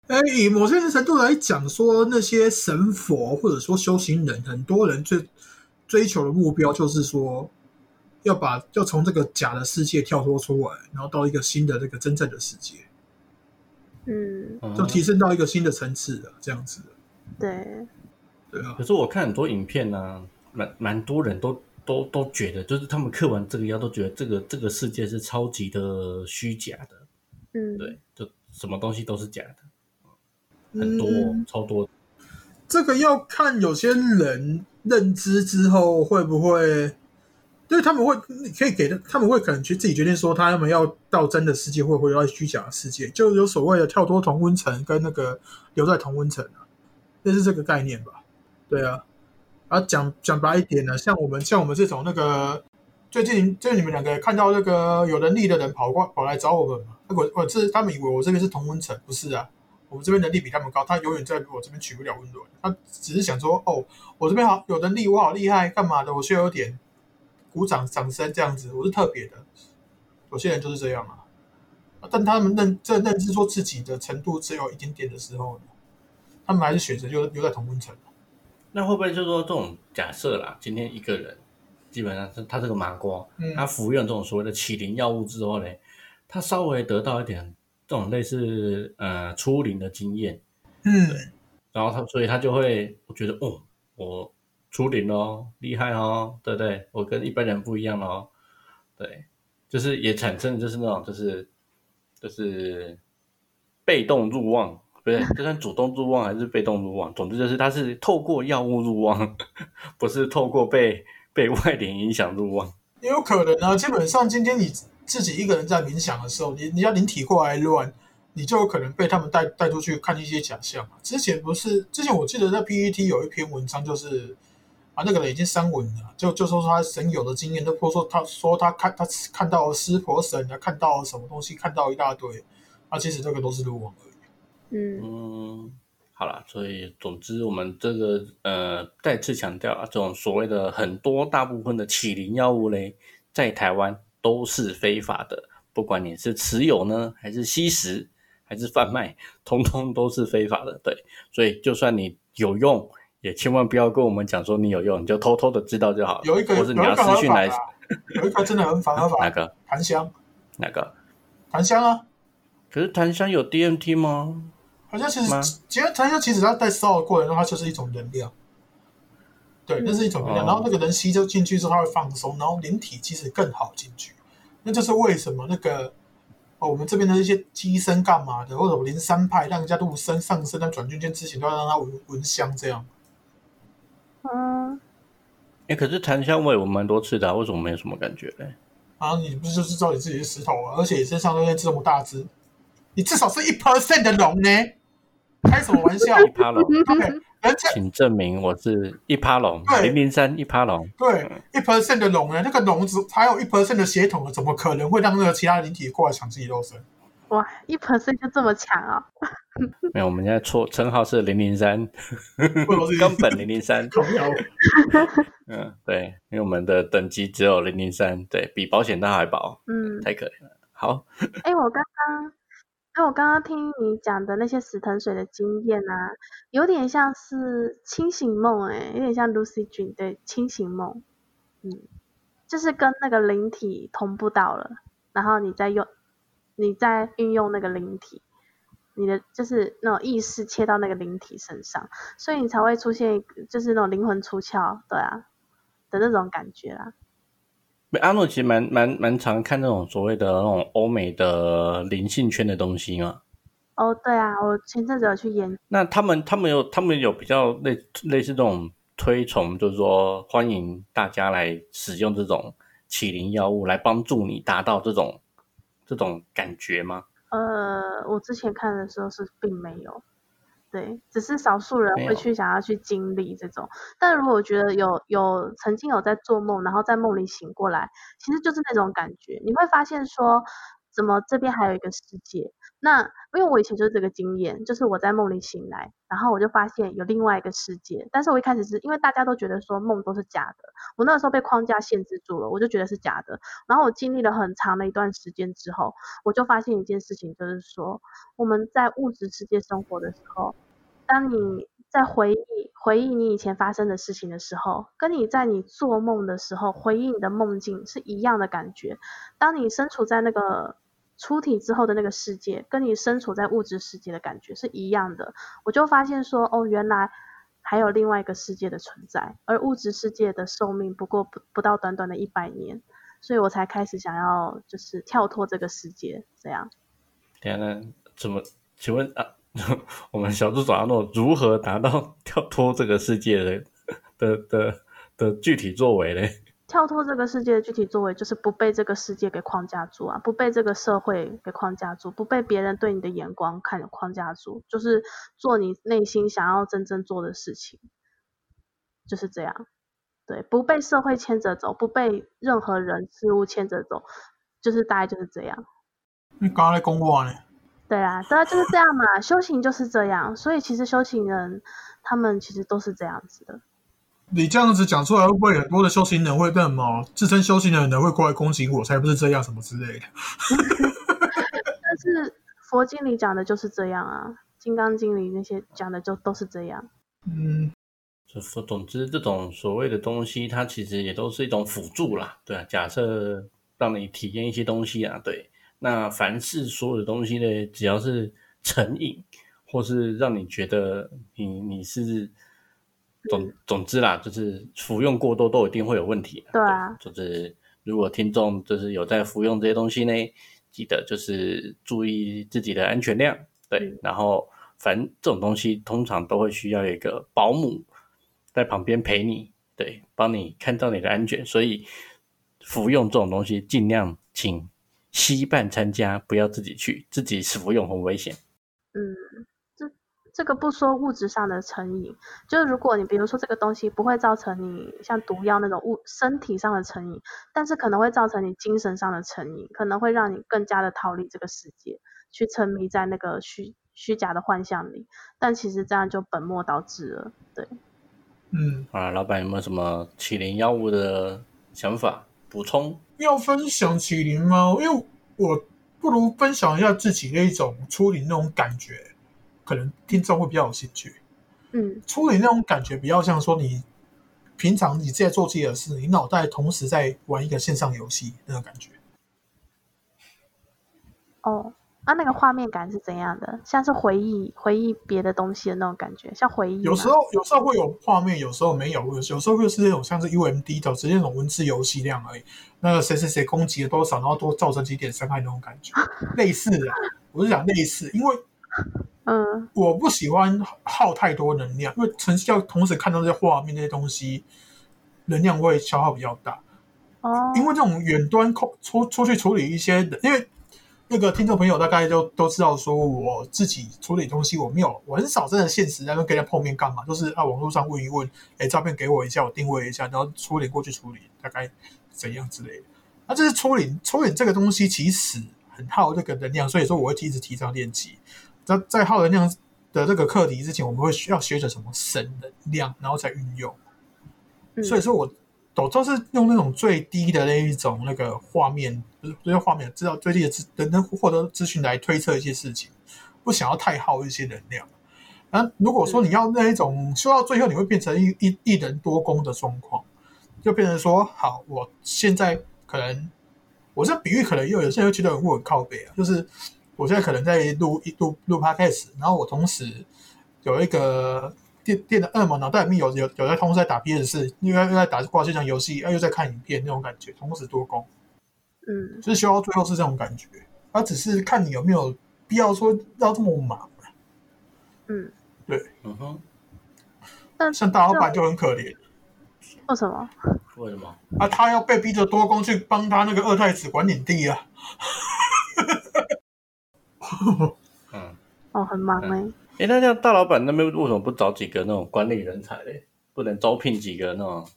哎，以某些程度来讲，说那些神佛或者说修行人，很多人最追求的目标就是说，要把要从这个假的世界跳脱出来，然后到一个新的这个真正的世界，嗯，就提升到一个新的层次的，这样子。对，对啊。可，是我看很多影片呢、蛮蛮多人都都都觉得，就是他们刻完这个妖，都觉得这个这个世界是超级的虚假的，嗯，对，就什么东西都是假的，很多、嗯超多。这个要看有些人认知之后会不会，对他们会可以给的，他们会可能去自己决定说，他们要到真的世界，会不会要虚假的世界，就有所谓的跳脱同温层跟那个留在同温层啊，类似这个概念吧？对啊，啊讲讲白一点呢，像我们像我们这种那个最近就你们两个看到那个有能力的人跑过跑来找我们嘛，我我是他们以为我这边是同温层，不是啊。我们这边能力比他们高，他永远在我这边取不了温暖。他只是想说，哦，我这边好有能力，我好厉害，干嘛的？我需要有点鼓掌掌声这样子，我是特别的。有些人就是这样啊，但他们认这认知说自己的程度只有一点点的时候呢，他们还是选择留留在同温层。那会不会就说这种假设啦？今天一个人基本上是他这个麻瓜，嗯他服用这种所谓的起灵药物之后呢，他稍微得到一点这种类似呃初灵的经验，嗯，然后他所以他就会我觉得哦，我初灵哦，厉害哦，对不对？我跟一般人不一样哦，对，就是也产生就是那种就是就是被动入望，不对，<laughs> 就算主动入望还是被动入望，总之就是他是透过药物入望，<laughs> 不是透过被被外力影响入望。也有可能啊。基本上今天你自己一个人在冥想的时候，你你要灵体过来乱，你就有可能被他们带带出去看一些假象嘛。之前不是之前我记得在 PPT 有一篇文章，就是啊那个人已经删文了，就就说他神有的经验，就说他说他看他看到了湿婆神他，看到了什么东西，看到一大堆，啊其实这个都是路网而已。嗯嗯，好了，所以总之我们这个呃再次强调啊，这种所谓的很多大部分的起灵药物嘞，在台湾都是非法的，不管你是持有呢，还是吸食，还是贩卖，通通都是非法的。对，所以就算你有用，也千万不要跟我们讲说你有用，你就偷偷的知道就好了。有一个或是你要私讯来有一个真的很反合法，<laughs> 哪个檀香，哪个？檀香啊，可是檀香有 DMT 吗？檀香其实其实檀香其实它在烧的过程中，它就是一种能量。对，那是一种能量，哦然后那个人吸收进去之后，他会放松，然后灵体其实更好进去。那就是为什么那个哦，我们这边的一些机身干嘛的，或者灵山派让人家入身上身，在转圈圈之前都要让他闻闻香，这样。嗯，哎，可是檀香味我蛮多次的、啊，为什么没有什么感觉嘞？然后你不是就是知道你自己是石头啊，而且你身上都是这么大只，你至少是一 percent 的龙呢？开什么玩笑一趴龙，？OK，人家请证明我是一趴龙，对零零三一趴龙。对一 percent 的龙呢，那个龙只还有一 percent 的血统了，怎么可能会让那个其他灵体过来抢自己肉身？哇，一 percent 就这么强啊、<laughs> 没有，我们现在错称号是零零三，根本零零三。<laughs> <laughs> 嗯，对，因为我们的等级只有零零三，对比保险套还薄，嗯，太可怜了。好，哎，我刚刚，哎，我刚刚听你讲的那些死藤水的经验啊，有点像是清醒梦，哎，有点像 Lucy 君的清醒梦。嗯，就是跟那个灵体同步到了，然后你再用，你再运用那个灵体，你的就是那种意识切到那个灵体身上，所以你才会出现就是那种灵魂出窍，对啊的那种感觉啦。阿诺其实蛮蛮蛮常看那种所谓的那种欧美的灵性圈的东西嘛。哦，对啊，我前阵子有去研。那他们他们有他们有比较类类似这种推崇，就是说欢迎大家来使用这种起灵药物来帮助你达到这种这种感觉吗？呃，我之前看的时候是并没有。对，只是少数人会去想要去经历这种，但如果我觉得有有曾经有在做梦，然后在梦里醒过来，其实就是那种感觉，你会发现说。怎么这边还有一个世界？那因为我以前就是这个经验，就是我在梦里醒来，然后我就发现有另外一个世界。但是我一开始是因为大家都觉得说梦都是假的，我那个时候被框架限制住了，我就觉得是假的。然后我经历了很长的一段时间之后，我就发现一件事情，就是说我们在物质世界生活的时候，当你在回忆回忆你以前发生的事情的时候，跟你在你做梦的时候回忆你的梦境是一样的感觉。当你身处在那个出体之后的那个世界，跟你身处在物质世界的感觉是一样的。我就发现说，哦，原来还有另外一个世界的存在，而物质世界的寿命不过不不到短短的一百年，所以我才开始想要就是跳脱这个世界，这样。天哪，怎么？请问啊，<laughs> 我们小助手阿诺如何达到跳脱这个世界的的的的具体作为嘞？跳脱这个世界的具体作为，就是不被这个世界给框架住啊，不被这个社会给框架住，不被别人对你的眼光看框架住，就是做你内心想要真正做的事情，就是这样。对，不被社会牵着走，不被任何人事物牵着走，就是大概就是这样。你刚刚在公话呢？对啊，对啊，就是这样嘛。修行就是这样，所以其实修行人他们其实都是这样子的。你这样子讲出来，会不会很多的修行人会那么自称修行的人会过来攻击我？才不是这样，什么之类的。但是佛经里讲的就是这样啊，《金刚经》里那些讲的就都是这样。嗯，就总之，这种所谓的东西，它其实也都是一种辅助啦。对啊，假设让你体验一些东西啊，对，那凡是所有的东西呢，只要是成瘾，或是让你觉得你你是。总总之啦，就是服用过多都一定会有问题。对啊，就是如果听众就是有在服用这些东西呢，记得就是注意自己的安全量。对，然后反正这种东西通常都会需要一个保姆在旁边陪你，对，帮你看到你的安全。所以服用这种东西尽量请稀办参加，不要自己去，自己服用很危险。嗯。这个不说物质上的成瘾，就是如果你比如说这个东西不会造成你像毒药那种物身体上的成瘾，但是可能会造成你精神上的成瘾，可能会让你更加的逃离这个世界，去沉迷在那个虚虚假的幻象里，但其实这样就本末倒置了。对，嗯，啊，老板有没有什么麒麟药物的想法补充？要分享麒麟吗？因为我不如分享一下自己那种出灵那种感觉。可能听众会比较有兴趣，嗯，处理那种感觉比较像说你平常你在做自己的事，你脑袋同时在玩一个线上游戏那种感觉。哦，啊，那个画面感是怎样的？像是回忆回忆别的东西的那种感觉，像回忆。有时候有时候会有画面，有时候没有，有有时候会是那种像是 UMD 的直接那种文字游戏那样而已。那个谁谁谁攻击了多少，然后多造成几点伤害那种感觉，类似的。我是讲类似，因为。嗯，我不喜欢耗太多能量，因为成要同时看到这些画面、那些东西，能量会消耗比较大。哦，因为这种远端控出出去处理一些，因为那个听众朋友大概就都知道，说我自己处理东西，我没有，我很少真的现实在跟人家碰面干嘛，就是啊，网络上问一问，哎，照片给我一下，我定位一下，然后处理过去处理，大概怎样之类的。那这是处理处理这个东西，其实很耗这个能量，所以说我会一直提倡练习。在在耗能量的这个课题之前，我们会需要学着什么省能量，然后再运用。所以说，我都都是用那种最低的那一种那个画面，这些画面知道最低的资能能获得资讯来推测一些事情，不想要太耗一些能量。那如果说你要那一种修到最后，你会变成一一一人多功的状况。就变成说，好，我现在可能，我这比喻可能又有些人觉得我很靠背啊，就是我现在可能在录一录录 podcast，然后我同时有一个电电的二嘛，脑袋里面有有有在同时在打 PS 四，又在又在打挂线上游戏，啊又在看影片那种感觉，同时多工，嗯，就是修到最后是这种感觉，他只是看你有没有必要说要这么忙。嗯，对嗯哼，但像大老板就很可怜为什么？为什么？啊，他要被逼着多工去帮他那个二太子管领地啊。嗯，哦，很忙哎、诶，那这样大老板那边为什么不找几个那种管理人才嘞？不能招聘几个那种？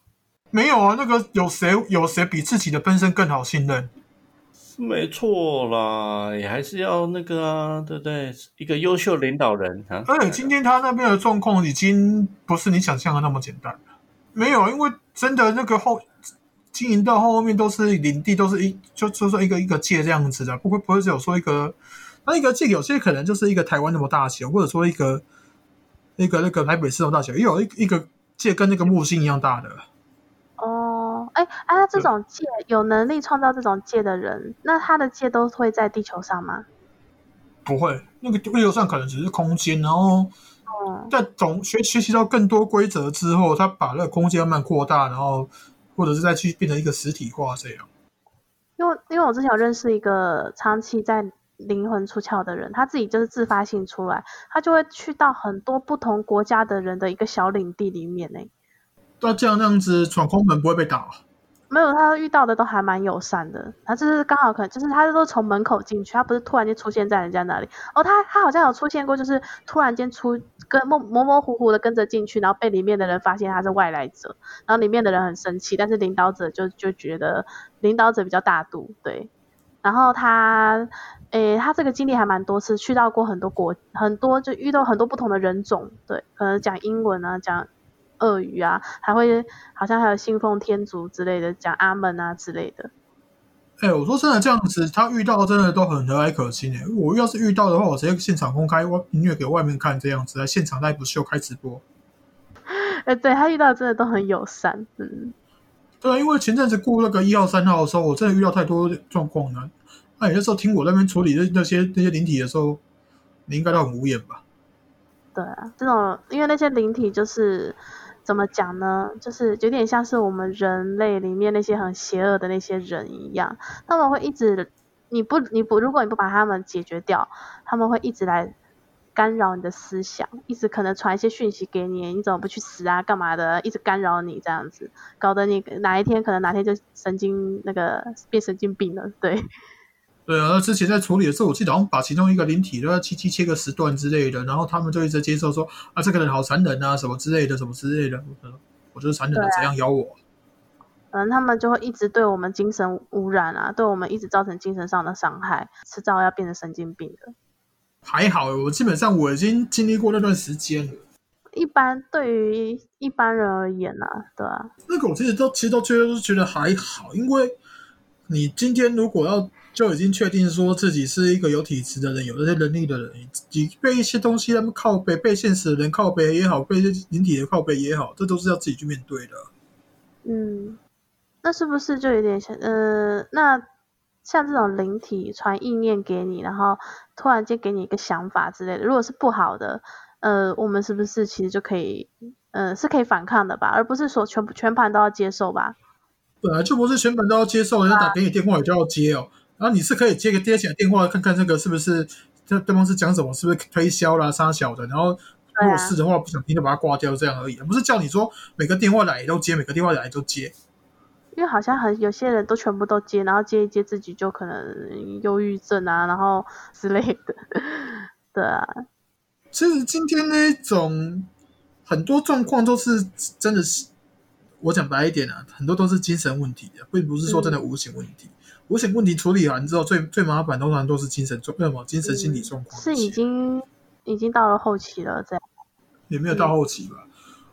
没有啊，那个有谁有谁比自己的分身更好信任？没错啦，也还是要那个啊，对不对？一个优秀领导人啊。而且今天他那边的状况已经不是你想象的那么简单了。没有，因为真的那个后经营到后面都是领地，都是一就就说一个一个界这样子的，不会不会只有说一个，那一个界有些可能就是一个台湾那么大小，或者说一个一个那个台北市那么大小，也有一一个界跟那个木星一样大的。哦，哎，啊，那这种界有能力创造这种界的人，那他的界都会在地球上吗？不会，那个地球上可能只是空间，然后哦，在总学学习到更多规则之后，他把那个空间慢慢扩大，然后或者是再去变成一个实体化这样。因为因为我之前有认识一个长期在灵魂出窍的人，他自己就是自发性出来，他就会去到很多不同国家的人的一个小领地里面呢。那这样那样子闯空门不会被打？没有，他遇到的都还蛮友善的。他就是刚好可能就是他都从门口进去，他不是突然间出现在人家那里。哦，他他好像有出现过，就是突然间出跟模模模糊糊的跟着进去，然后被里面的人发现他是外来者，然后里面的人很生气，但是领导者就就觉得领导者比较大度，对。然后他，诶，他这个经历还蛮多次，去到过很多国，很多就遇到很多不同的人种，对，可能讲英文啊，讲俄语啊，还会好像还有信奉天主之类的，讲阿门啊之类的。哎、我说真的，这样子他遇到真的都很和蔼可亲哎、我要是遇到的话，我直接现场公开外音乐给外面看，这样子在现场 live 秀开直播。<laughs> 哎，对他遇到真的都很友善，嗯，对啊，因为前阵子过那个一号、三号的时候，我真的遇到太多状况了。那你那时候听我那边处理那那些那些灵体的时候，你应该都很无言吧？对啊，这种因为那些灵体就是怎么讲呢？就是有点像是我们人类里面那些很邪恶的那些人一样，他们会一直，你不你不，如果你不把他们解决掉，他们会一直来干扰你的思想，一直可能传一些讯息给你，你怎么不去死啊？干嘛的？一直干扰你这样子，搞得你哪一天可能哪天就神经那个变神经病了，对。对啊，那之前在处理的时候，我记得好像把其中一个灵体都要切切切个时段之类的，然后他们就一直接受说啊，这个人好残忍啊，什么之类的，什么之类的。我说我就是残忍的，怎样咬我？嗯，他们就会一直对我们精神污染啊，对我们一直造成精神上的伤害，迟早要变成神经病的。还好，我基本上我已经经历过那段时间了。一般对于一般人而言呢、啊，对啊，那个我其实都其实都觉得都觉得还好，因为你今天如果要就已经确定说自己是一个有体质的人，有这些能力的人，你被一些东西他们靠背，被现实的人靠背也好，被一些灵体的靠背也好，这都是要自己去面对的。嗯，那是不是就有点像，呃，那像这种灵体传意念给你，然后突然间给你一个想法之类的，如果是不好的，呃，我们是不是其实就可以，呃，是可以反抗的吧，而不是说全部全盘都要接受吧？本来就不是全盘都要接受，人家打给你电话也就要接哦。然后你是可以接个接起来电话，看看这个是不是这对方是讲什么，是不是推销啦、杀小的。然后如果是的话，不想听就把它挂掉，这样而已，不是叫你说每个电话来都接，每个电话来都接。因为好像很有些人都全部都接，然后接一接自己就可能忧郁症啊，然后之类的，<laughs> 对啊，其实今天那种很多状况都是真的是，我讲白一点啊，很多都是精神问题的，并不是说真的无形问题。无形问题处理完之后，最最麻烦通常都是精神状，那么精神心理状况、是已经已经到了后期了，这样。也没有到后期吧。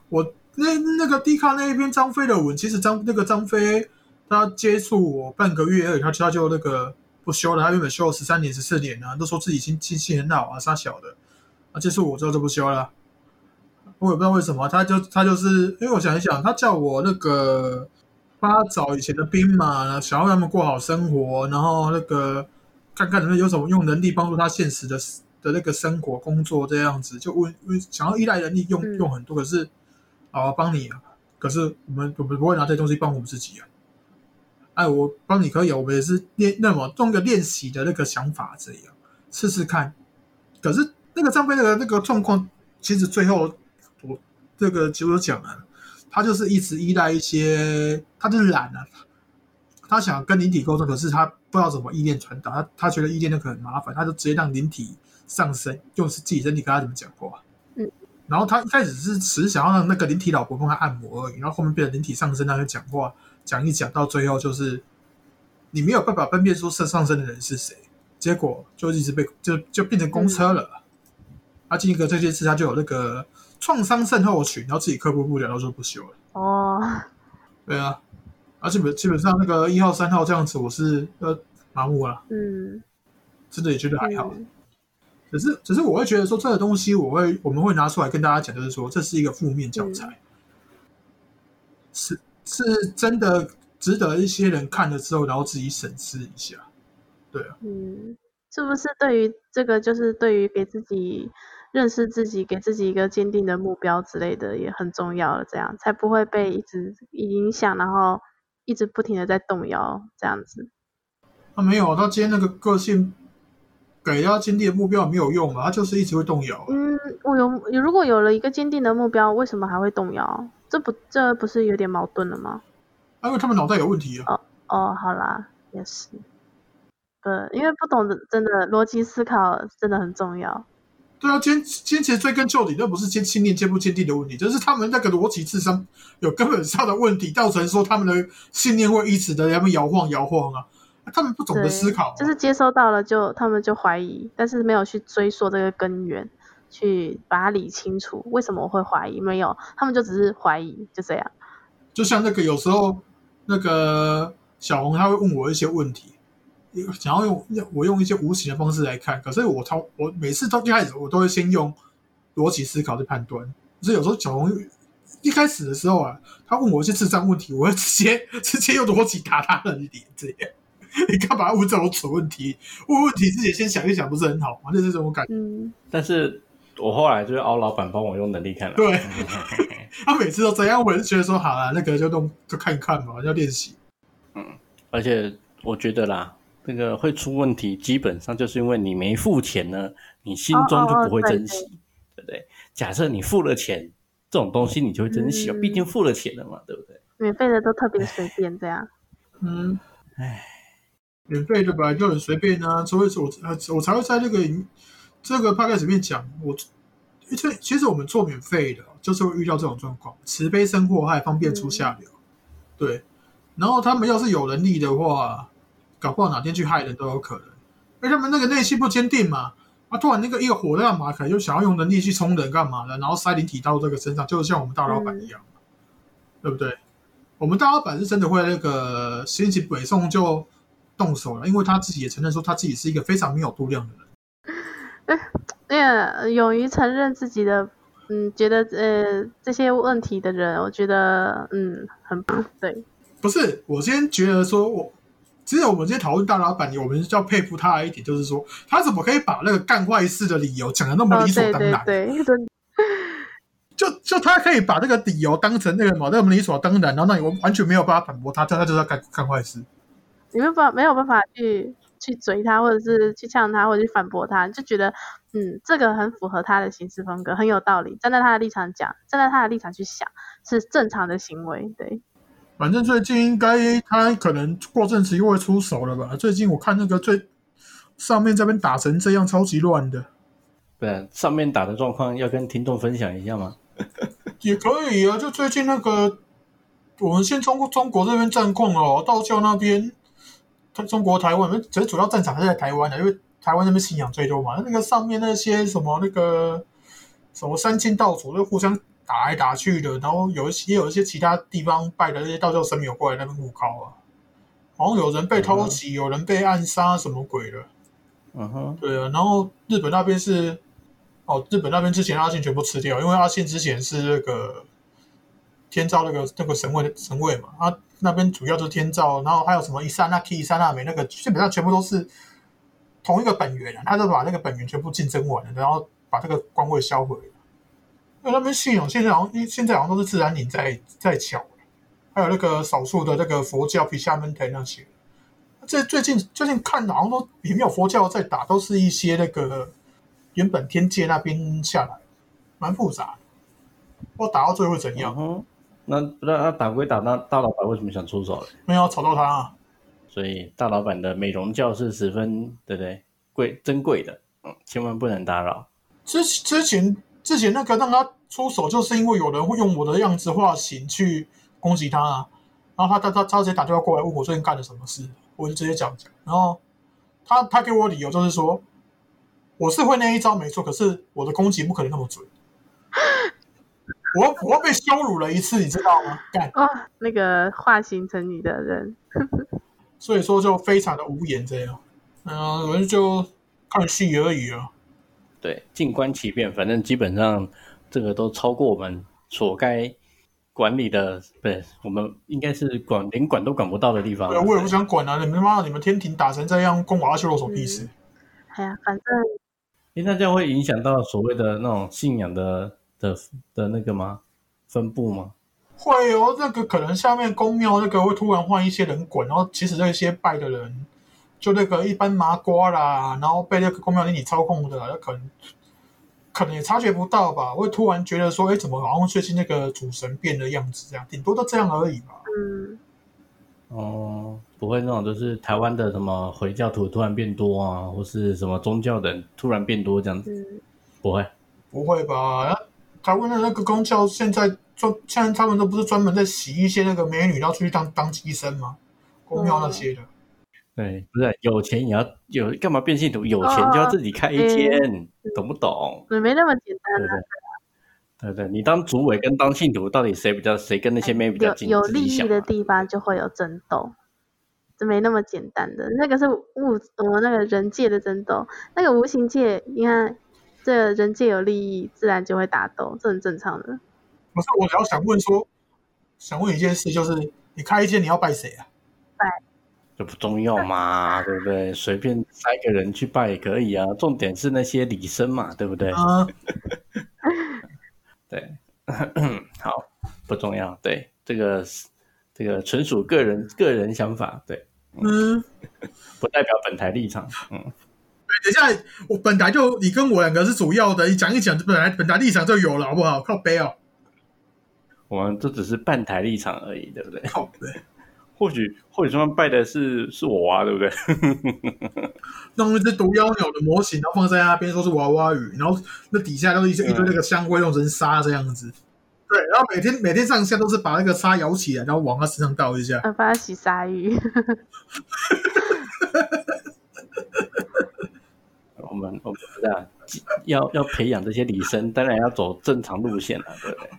我那那个 D 卡那一篇张飞的文，其实张那个张飞他接触我半个月而已，他他就那个不修了，他原本修了十三年、十四年啊，都说自己心心情很好啊，杀小的，啊，接触我之后就不修了。我也不知道为什么，他就他就是因为我想一想，他叫我那个帮他找以前的兵马，想要让他们过好生活，然后那个看看能不能有什么用能力帮助他现实的的那个生活工作这样子，就问问想要依赖人力用嗯用很多，可是好帮你啊，可是我们我们不会拿这些东西帮我们自己啊。哎，我帮你可以啊，我们也是练那么弄个练习的那个想法这样试试看。可是那个张飞那个那个状况，其实最后我这个就有讲了，他就是一直依赖一些，他就是懒啊，他想跟灵体沟通，可是他不知道怎么意念传达，他他觉得意念那个很麻烦，他就直接让灵体上身，用自己身体跟他怎么讲话。嗯，然后他一开始是只想要让那个灵体老婆帮他按摩而已，然后后面变成灵体上身，让他讲话，讲一讲到最后就是你没有办法分辨出上上身的人是谁，结果就一直被就就变成公车了。他进一个这件事，他就有那个创伤症候群，然后自己克服不了，然后就不修了。哦，对啊，而且本基本上那个一号、三号这样子，我是呃麻木了，嗯，真的也觉得还好。嗯。只是只是我会觉得说这个东西，我会我们会拿出来跟大家讲，就是说这是一个负面教材，是是真的值得一些人看了之后，然后自己审视一下。对啊，嗯，是不是对于这个，就是对于给自己认识自己，给自己一个坚定的目标之类的，也很重要了，这样才不会被一直影响，然后一直不停的在动摇，这样子。他没有，他今天那个个性给他坚定的目标没有用啊，他就是一直会动摇啊。嗯，我有如果有了一个坚定的目标，为什么还会动摇？这不这不是有点矛盾了吗？啊因为他们脑袋有问题啊。哦，好啦，也是。对，因为不懂的真的逻辑思考真的很重要。对啊，今天今天其实追根究底，那不是坚信念坚不坚定的问题，就是他们那个逻辑智商有根本上的问题，造成说他们的信念会一直的他们摇晃摇晃啊，他们不懂得，思考啊、就是接收到了就他们就怀疑，但是没有去追溯这个根源，去把它理清楚。为什么我会怀疑？没有，他们就只是怀疑，就这样。就像那个有时候那个小红他会问我一些问题，想要用我用一些无形的方式来看，可是我从我每次都一开始我都会先用逻辑思考去判断，可是有时候小红一开始的时候啊，他问我一些智障问题，我会直接 <laughs> 直接用逻辑打他的脸，这样。你干嘛问这种蠢问题？问问题自己先想一想，不是很好吗？就是这种感觉。嗯，但是我后来就是熬老板帮我用能力看了，对 <laughs> 他每次都这样，我也是觉得说，好了，那个就弄就看一看嘛，要练习。嗯而且我觉得啦，这个会出问题，基本上就是因为你没付钱呢，你心中就不会珍惜，对不对？假设你付了钱，这种东西你就会珍惜哦，嗯毕竟付了钱了嘛，对不对？免费的都特别随便这样。嗯，唉，免费的本来就很随便啊，所以说我呃我才会在那个影这个 p o d 里面讲，我这其实我们做免费的，就是会遇到这种状况，慈悲生祸害，方便出下流，对。然后他们要是有能力的话，搞不好哪天去害人都有可能，因为他们那个内心不坚定嘛。啊，突然那个一个火干嘛，可能就想要用能力去冲人干嘛的，然后塞灵体到这个身上，就像我们大老板一样，对不对？我们大老板是真的会那个心情北宋就动手了，因为他自己也承认说他自己是一个非常没有度量的人。<laughs> 那勇于承认自己的，嗯，觉得呃这些问题的人，我觉得嗯很不对。不是，我先觉得说我。其实我们今天讨论大老板，我们要佩服他的一点，就是说他怎么可以把那个干坏事的理由讲的那么哦，理所对当然？对对，对 <laughs> 就就他可以把这个理由当成那个嘛，那么理所当然，然后那你完全没有办法反驳他，他他就是要干干坏事。你没有办法没有办法去去追他，或者是去呛他，或者去反驳他，就觉得嗯，这个很符合他的行事风格，很有道理。站在他的立场讲，站在他的立场去想，是正常的行为。对，反正最近应该他可能过阵子又会出手了吧？最近我看那个最上面这边打成这样，超级乱的，对，上面打的状况要跟听众分享一下吗？也可以啊。就最近那个，我们先中国中国这边战况哦，道教那边，他中国台湾，其实主要战场还是在台湾的，因为台湾那边信仰最多嘛。那个上面那些什么那个什么三清道祖，就互相打来打去的，然后有一些也有一些其他地方拜的那些道教神明有过来那边互靠啊，好像有人被偷袭，有人被暗杀，什么鬼的。嗯哼，对啊，然后日本那边是，哦，日本那边之前阿信全部吃掉，因为阿信之前是那个天照那个那个神位的神位嘛，啊那边主要就是天照，然后还有什么伊莎那 K 伊莎那美那个基本上全部都是同一个本源啊，他就把那个本源全部竞争完了，然后把这个官位销毁了。那那边信仰现在好像现在好像都是自然领在在抢，还有那个少数的那个佛教皮下门台那些。这最近最近看好像都也没有佛教在打，都是一些那个原本天界那边下来，蛮复杂的。我打到最后会怎样？嗯哼，那那那打归打，那大老板为什么想出手嘞？没有吵到他、啊，所以大老板的美容教是十分对不对贵珍贵的，嗯，千万不能打扰。之之前之前那个让他出手，就是因为有人会用我的样子化形去攻击他啊，然后他他他他直接打电话过来问我最近干了什么事，我就直接讲讲，然后他他给我理由就是说，我是会那一招没错，可是我的攻击不可能那么准，我我被羞辱了一次，你知道吗？干，哇，那个化形成你的人，所以说就非常的无言这样，嗯、我就看戏而已啊。对，静观其变，反正基本上这个都超过我们所该管理的，不是我们应该是管连管都管不到的地方对，。我也不想管啊！你们妈的，你们天庭打成这样，关我阿修罗手屁事？哎呀，反正诶那这样会影响到所谓的那种信仰的的的那个吗？分布吗？会哦，那个可能下面公庙那个会突然换一些人管，然后其实那些拜的人，就那个一般麻瓜啦，然后被那个公庙经理操控的，那可能可能也察觉不到吧，会突然觉得说，哎，怎么好像最近那个主神变的样子，这样顶多都这样而已吧。嗯，哦，不会那种就是台湾的什么回教徒突然变多啊，或是什么宗教人突然变多这样子，嗯，不会。不会吧？台湾的那个公教现在专，现在他们都不是专门在洗一些那个美女，然后出去当当医生吗？公庙那些的。对，不是有钱也要有，干嘛变信徒？有钱就要自己开一间，懂不懂？没没那么简单对。对？对对，你当主委跟当信徒，到底谁比较谁跟那些妹比较近？有有利益的地方就会有争斗，这没那么简单的。那个是物我们那个人界的争斗，那个无形界，你看这个人界有利益，自然就会打斗，这很正常的。不是，我只要想问说，想问一件事，就是你开一间你要拜谁啊？就不重要嘛，对不对？随便塞个人去拜也可以啊，重点是那些礼生嘛，对不对？啊，<laughs> 对，<coughs> 好，不重要。对，这个这个纯属个人个人想法，对，嗯，<laughs> 不代表本台立场。嗯，等一下，我本来就你跟我两个是主要的，你讲一讲，本来本来立场就有了，好不好？靠背哦，我们这只是半台立场而已，对不对？靠背。或许或许他们拜的是是我啊，对不对？<laughs> 弄一只毒妖鸟的模型，然后放在那边，说是娃娃鱼，然后那底下都是一堆一堆那个香灰弄成沙这样子。对，然后每天每天上下都是把那个沙舀起来，然后往他身上倒一下。呃，帮他洗鲨鱼，<laughs> 我们我们不是啊，要要培养这些礼生，当然要走正常路线了，对不对？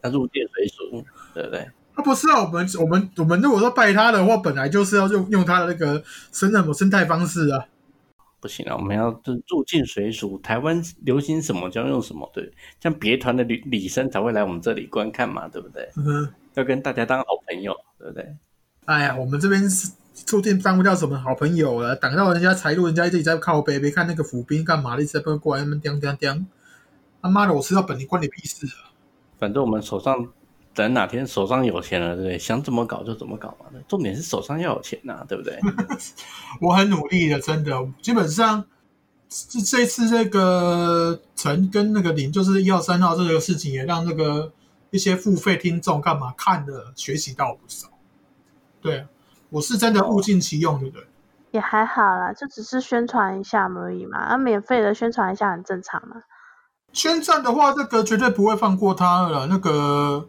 要入境随俗，对不对？啊，不是啊，我们我们我们如果说拜他的话，本来就是要用用他的那个生什么生态方式啊。不行啊，我们要就入境随俗，台湾流行什么就要用什么，对，像别团的礼礼生才会来我们这里观看嘛，对不对？嗯哼，要跟大家当好朋友，对不对？哎呀，我们这边是注定当不掉什么好朋友了，挡到人家财路，人家自己在靠背，别看那个府兵干嘛的，一直在边过来那边叼叼叼。他妈的，我吃到本，地关你屁事啊！反正我们手上等哪天手上有钱了，对不对？想怎么搞就怎么搞嘛。重点是手上要有钱呐、对不对？<laughs> 我很努力的，真的，基本上这这次这个陈跟那个林，就是一号三号这个事情，也让那个一些付费听众干嘛看的学习到不少。对，我是真的物尽其用，对不对？也还好啦，就只是宣传一下而已嘛。啊，免费的宣传一下很正常嘛。宣战的话，这个绝对不会放过他了。那个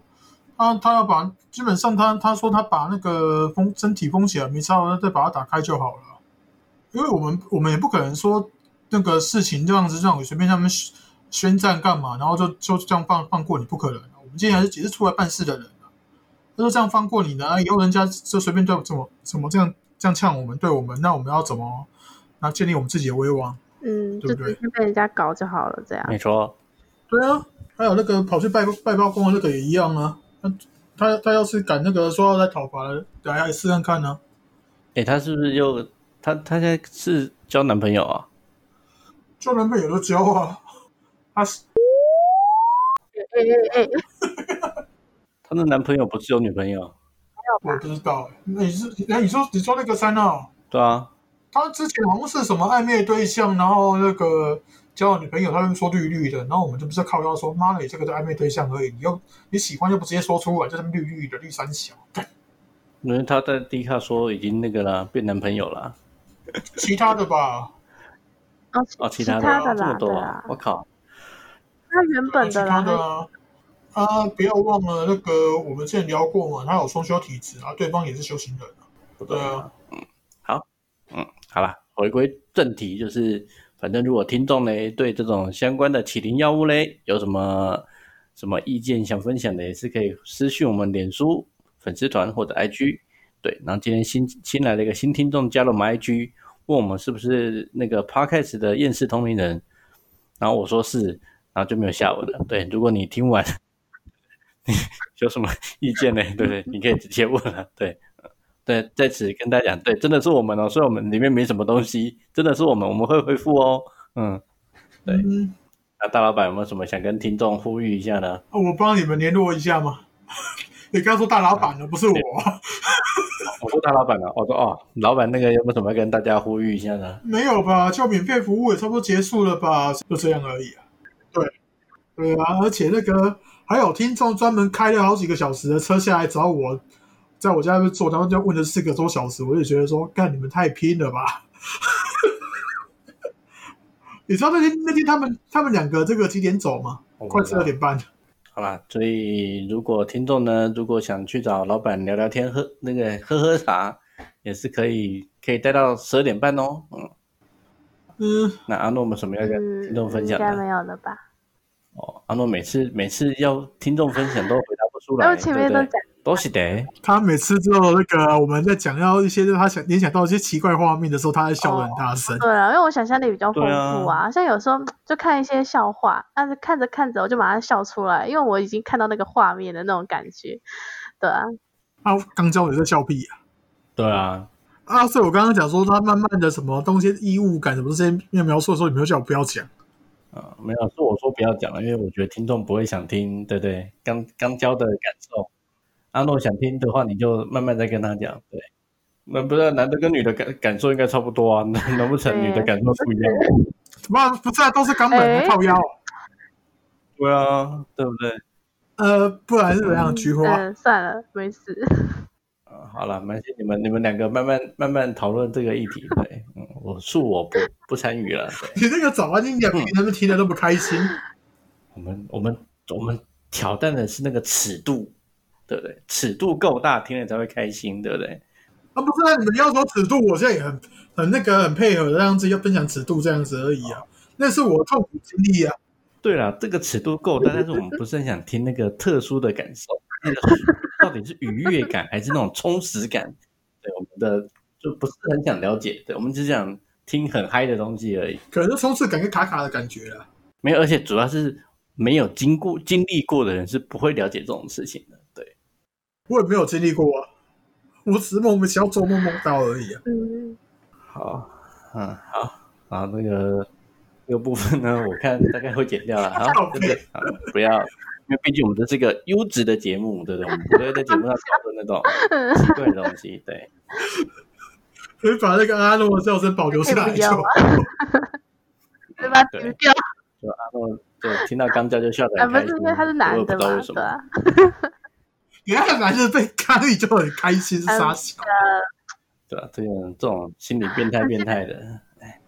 他他要把，基本上他他说他把那个封身体封起来，没差，再把它打开就好了。因为我们我们也不可能说那个事情这样子让我随便他们宣宣战干嘛，然后就就这样放放过你，不可能。我们今天还是只是出来办事的人啊，他说这样放过你呢，以后人家就随便对怎么怎么这样这样呛我们，对我们，那我们要怎么，那建立我们自己的威望？嗯，对不对被人家搞就好了，这样。没错，对啊，还有那个跑去拜拜包公的那个也一样啊。那他他要是敢那个说要再讨伐了，等下试看看呢、哎，他是不是又他他现在是交男朋友啊？交男朋友都交啊，他是哎哎哎，她的男朋友不是有女朋友？我不知道、你是那你说你说那个三啊，对啊，他之前好像是什么暧昧对象，然后那个交了女朋友，他就说绿绿的，然后我们就不是靠腰说，妈的，你这个是暧昧对象而已，你又你喜欢就不直接说出来，就是绿绿的绿三小，干因为他在 D 卡说已经那个了，变男朋友了。其他的吧，哦，哦，其其他的啊的啦，这么多啊！我靠，他原本其他的啦，的啊。啊，不要忘了那个我们之前聊过嘛，他有双修体质啊，对方也是修行人啊。对啊，嗯，好了，回归正题，就是反正如果听众呢对这种相关的起灵药物嘞有什么什么意见想分享的，也是可以私讯我们脸书粉丝团或者 IG。对，然后今天新新来了一个新听众加了我们 IG，问我们是不是那个 Podcast 的厌世通灵人，然后我说是，然后就没有下文了。对，如果你听完 <laughs> 你有什么意见呢？对不对？你可以直接问了。对，对，在此跟大家讲，对，真的是我们哦，所以我们里面没什么东西，真的是我们，我们会回复哦。嗯，对嗯，那大老板有没有什么想跟听众呼吁一下呢？啊我帮你们联络一下嘛。<laughs> 你刚刚说大老板了，不是我。我说大老板了，我说哦，老板那个有没有什么要跟大家呼吁一下呢？没有吧？就免费服务也差不多结束了吧？就这样而已啊。对，对啊，而且那个还有听众专门开了好几个小时的车下来找我，在我家那边坐，然后就问了四个多小时，我就觉得说，干你们太拼了吧！<laughs> 你知道那天那天他们他们两个这个几点走吗？快十二点半。好啦，所以如果听众呢，如果想去找老板聊聊天，喝那个喝喝茶，也是可以，可以待到十二点半哦。嗯，嗯，那阿诺我们什么要跟嗯，听众分享的？应该没有了吧？哦，阿诺每次每次要听众分享都回答不出来，然后前面对对都讲，都是的。他每次之后那个我们在讲到一些就是他想联想到一些奇怪画面的时候，他在笑得很大声。对啊，因为我想象力比较丰富啊啊，像有时候就看一些笑话，但是看着看着我就马上笑出来，因为我已经看到那个画面的那种感觉。对啊，啊，刚教你在笑屁啊！对啊，啊，所以我刚刚讲说他慢慢的什么东西异物感什么这些没有描述的时候，你没有叫我不要讲。啊，没有，是我说不要讲了，因为我觉得听众不会想听，对不对？刚刚教的感受，阿诺想听的话，你就慢慢再跟他讲，对。那不是男的跟女的感感受应该差不多啊，难 <laughs> 难不成女的感受不一样？<laughs> 妈，不是啊，都是肛门哎还靠腰。对啊，对不对？呃，不然是怎样？菊花。嗯，算了，没事。啊，好了，没关系，你们你们两个慢慢慢慢讨论这个议题，对，嗯，我恕我不不参与了，你那个早安音两他们听的那么开心，我们我们我们挑战的是那个尺度，对不对？尺度够大，听了才会开心，对不对？啊，不是啊，你们要说尺度，我现在也很很那个很配合的样子，要分享尺度这样子而已啊。那是我痛苦经历啊。对了，这个尺度够大，但是我们不是很想听那个特殊的感受，那 <laughs> 个到底是愉悦感还是那种充实感？对，我们的就不是很想了解，对，我们只想听很嗨的东西而已。可能是充实感跟卡卡的感觉了。没有，而且主要是没有经过经历过的人是不会了解这种事情的。对，我也没有经历过啊，我只是莫名其妙做梦梦到而已啊。嗯，好，嗯，好，然后那个那个部分呢，我看大概会剪掉了。好，对不对？好，不要，因为毕竟我们这是一个优质的节目，对不对？我们不会在节目上讨论那种奇怪的东西。对，可以把那个阿诺的笑声保留下来就好。<laughs> 对吧？对丢掉，就阿诺就听到刚教就笑得啊，很开心，不是因为他是男我也不的嘛，知道 <laughs> 为什么。对啊，你看男的被咖喱就很开心，是傻小。对啊，这种这种心理变态变态的，哎，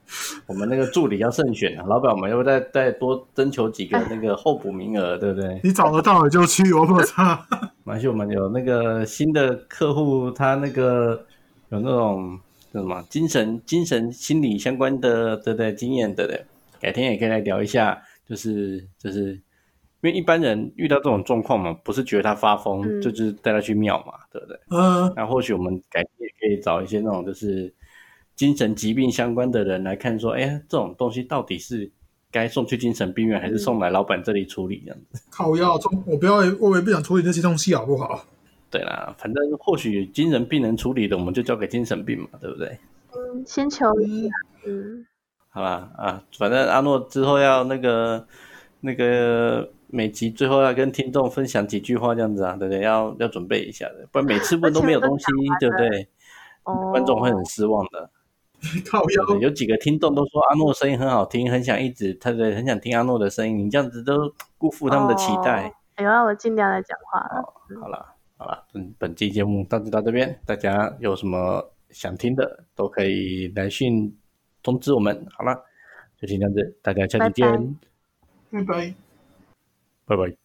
我们那个助理要慎选啊，老板，我们要不再再多征求几个那个候补名额，对不对？你找得到你就去，我不差。马来西亚我们有那个新的客户，他那个有那种叫什么精神精神心理相关的对不对经验对不对？改天也可以来聊一下，就是就是因为一般人遇到这种状况嘛，不是觉得他发疯，嗯就是带他去庙嘛，对不对？嗯，那或许我们改天也可以找一些那种就是精神疾病相关的人来看，说，哎，这种东西到底是该送去精神病院，还是送来老板这里处理这样子？靠药中，我不要，我也不想处理这些东西，好不好？对啦，反正或许精神病能处理的，我们就交给精神病嘛，对不对？嗯，先求医啊，嗯，好吧，啊，反正阿诺之后要那个那个每集最后要跟听众分享几句话这样子啊，对不对？要要准备一下的，不然每次问都没有 <laughs> 东西，对不对？哦，观众会很失望的。有几个听众都说阿诺声音很好听，很想一直他对很想听阿诺的声音，你这样子都辜负他们的期待。哦。有啊，我尽量来讲话了。好了好了，本本期节目到就到这边，大家有什么想听的都可以来信通知我们。好了，就先这样子，大家下期见，拜拜拜拜。拜拜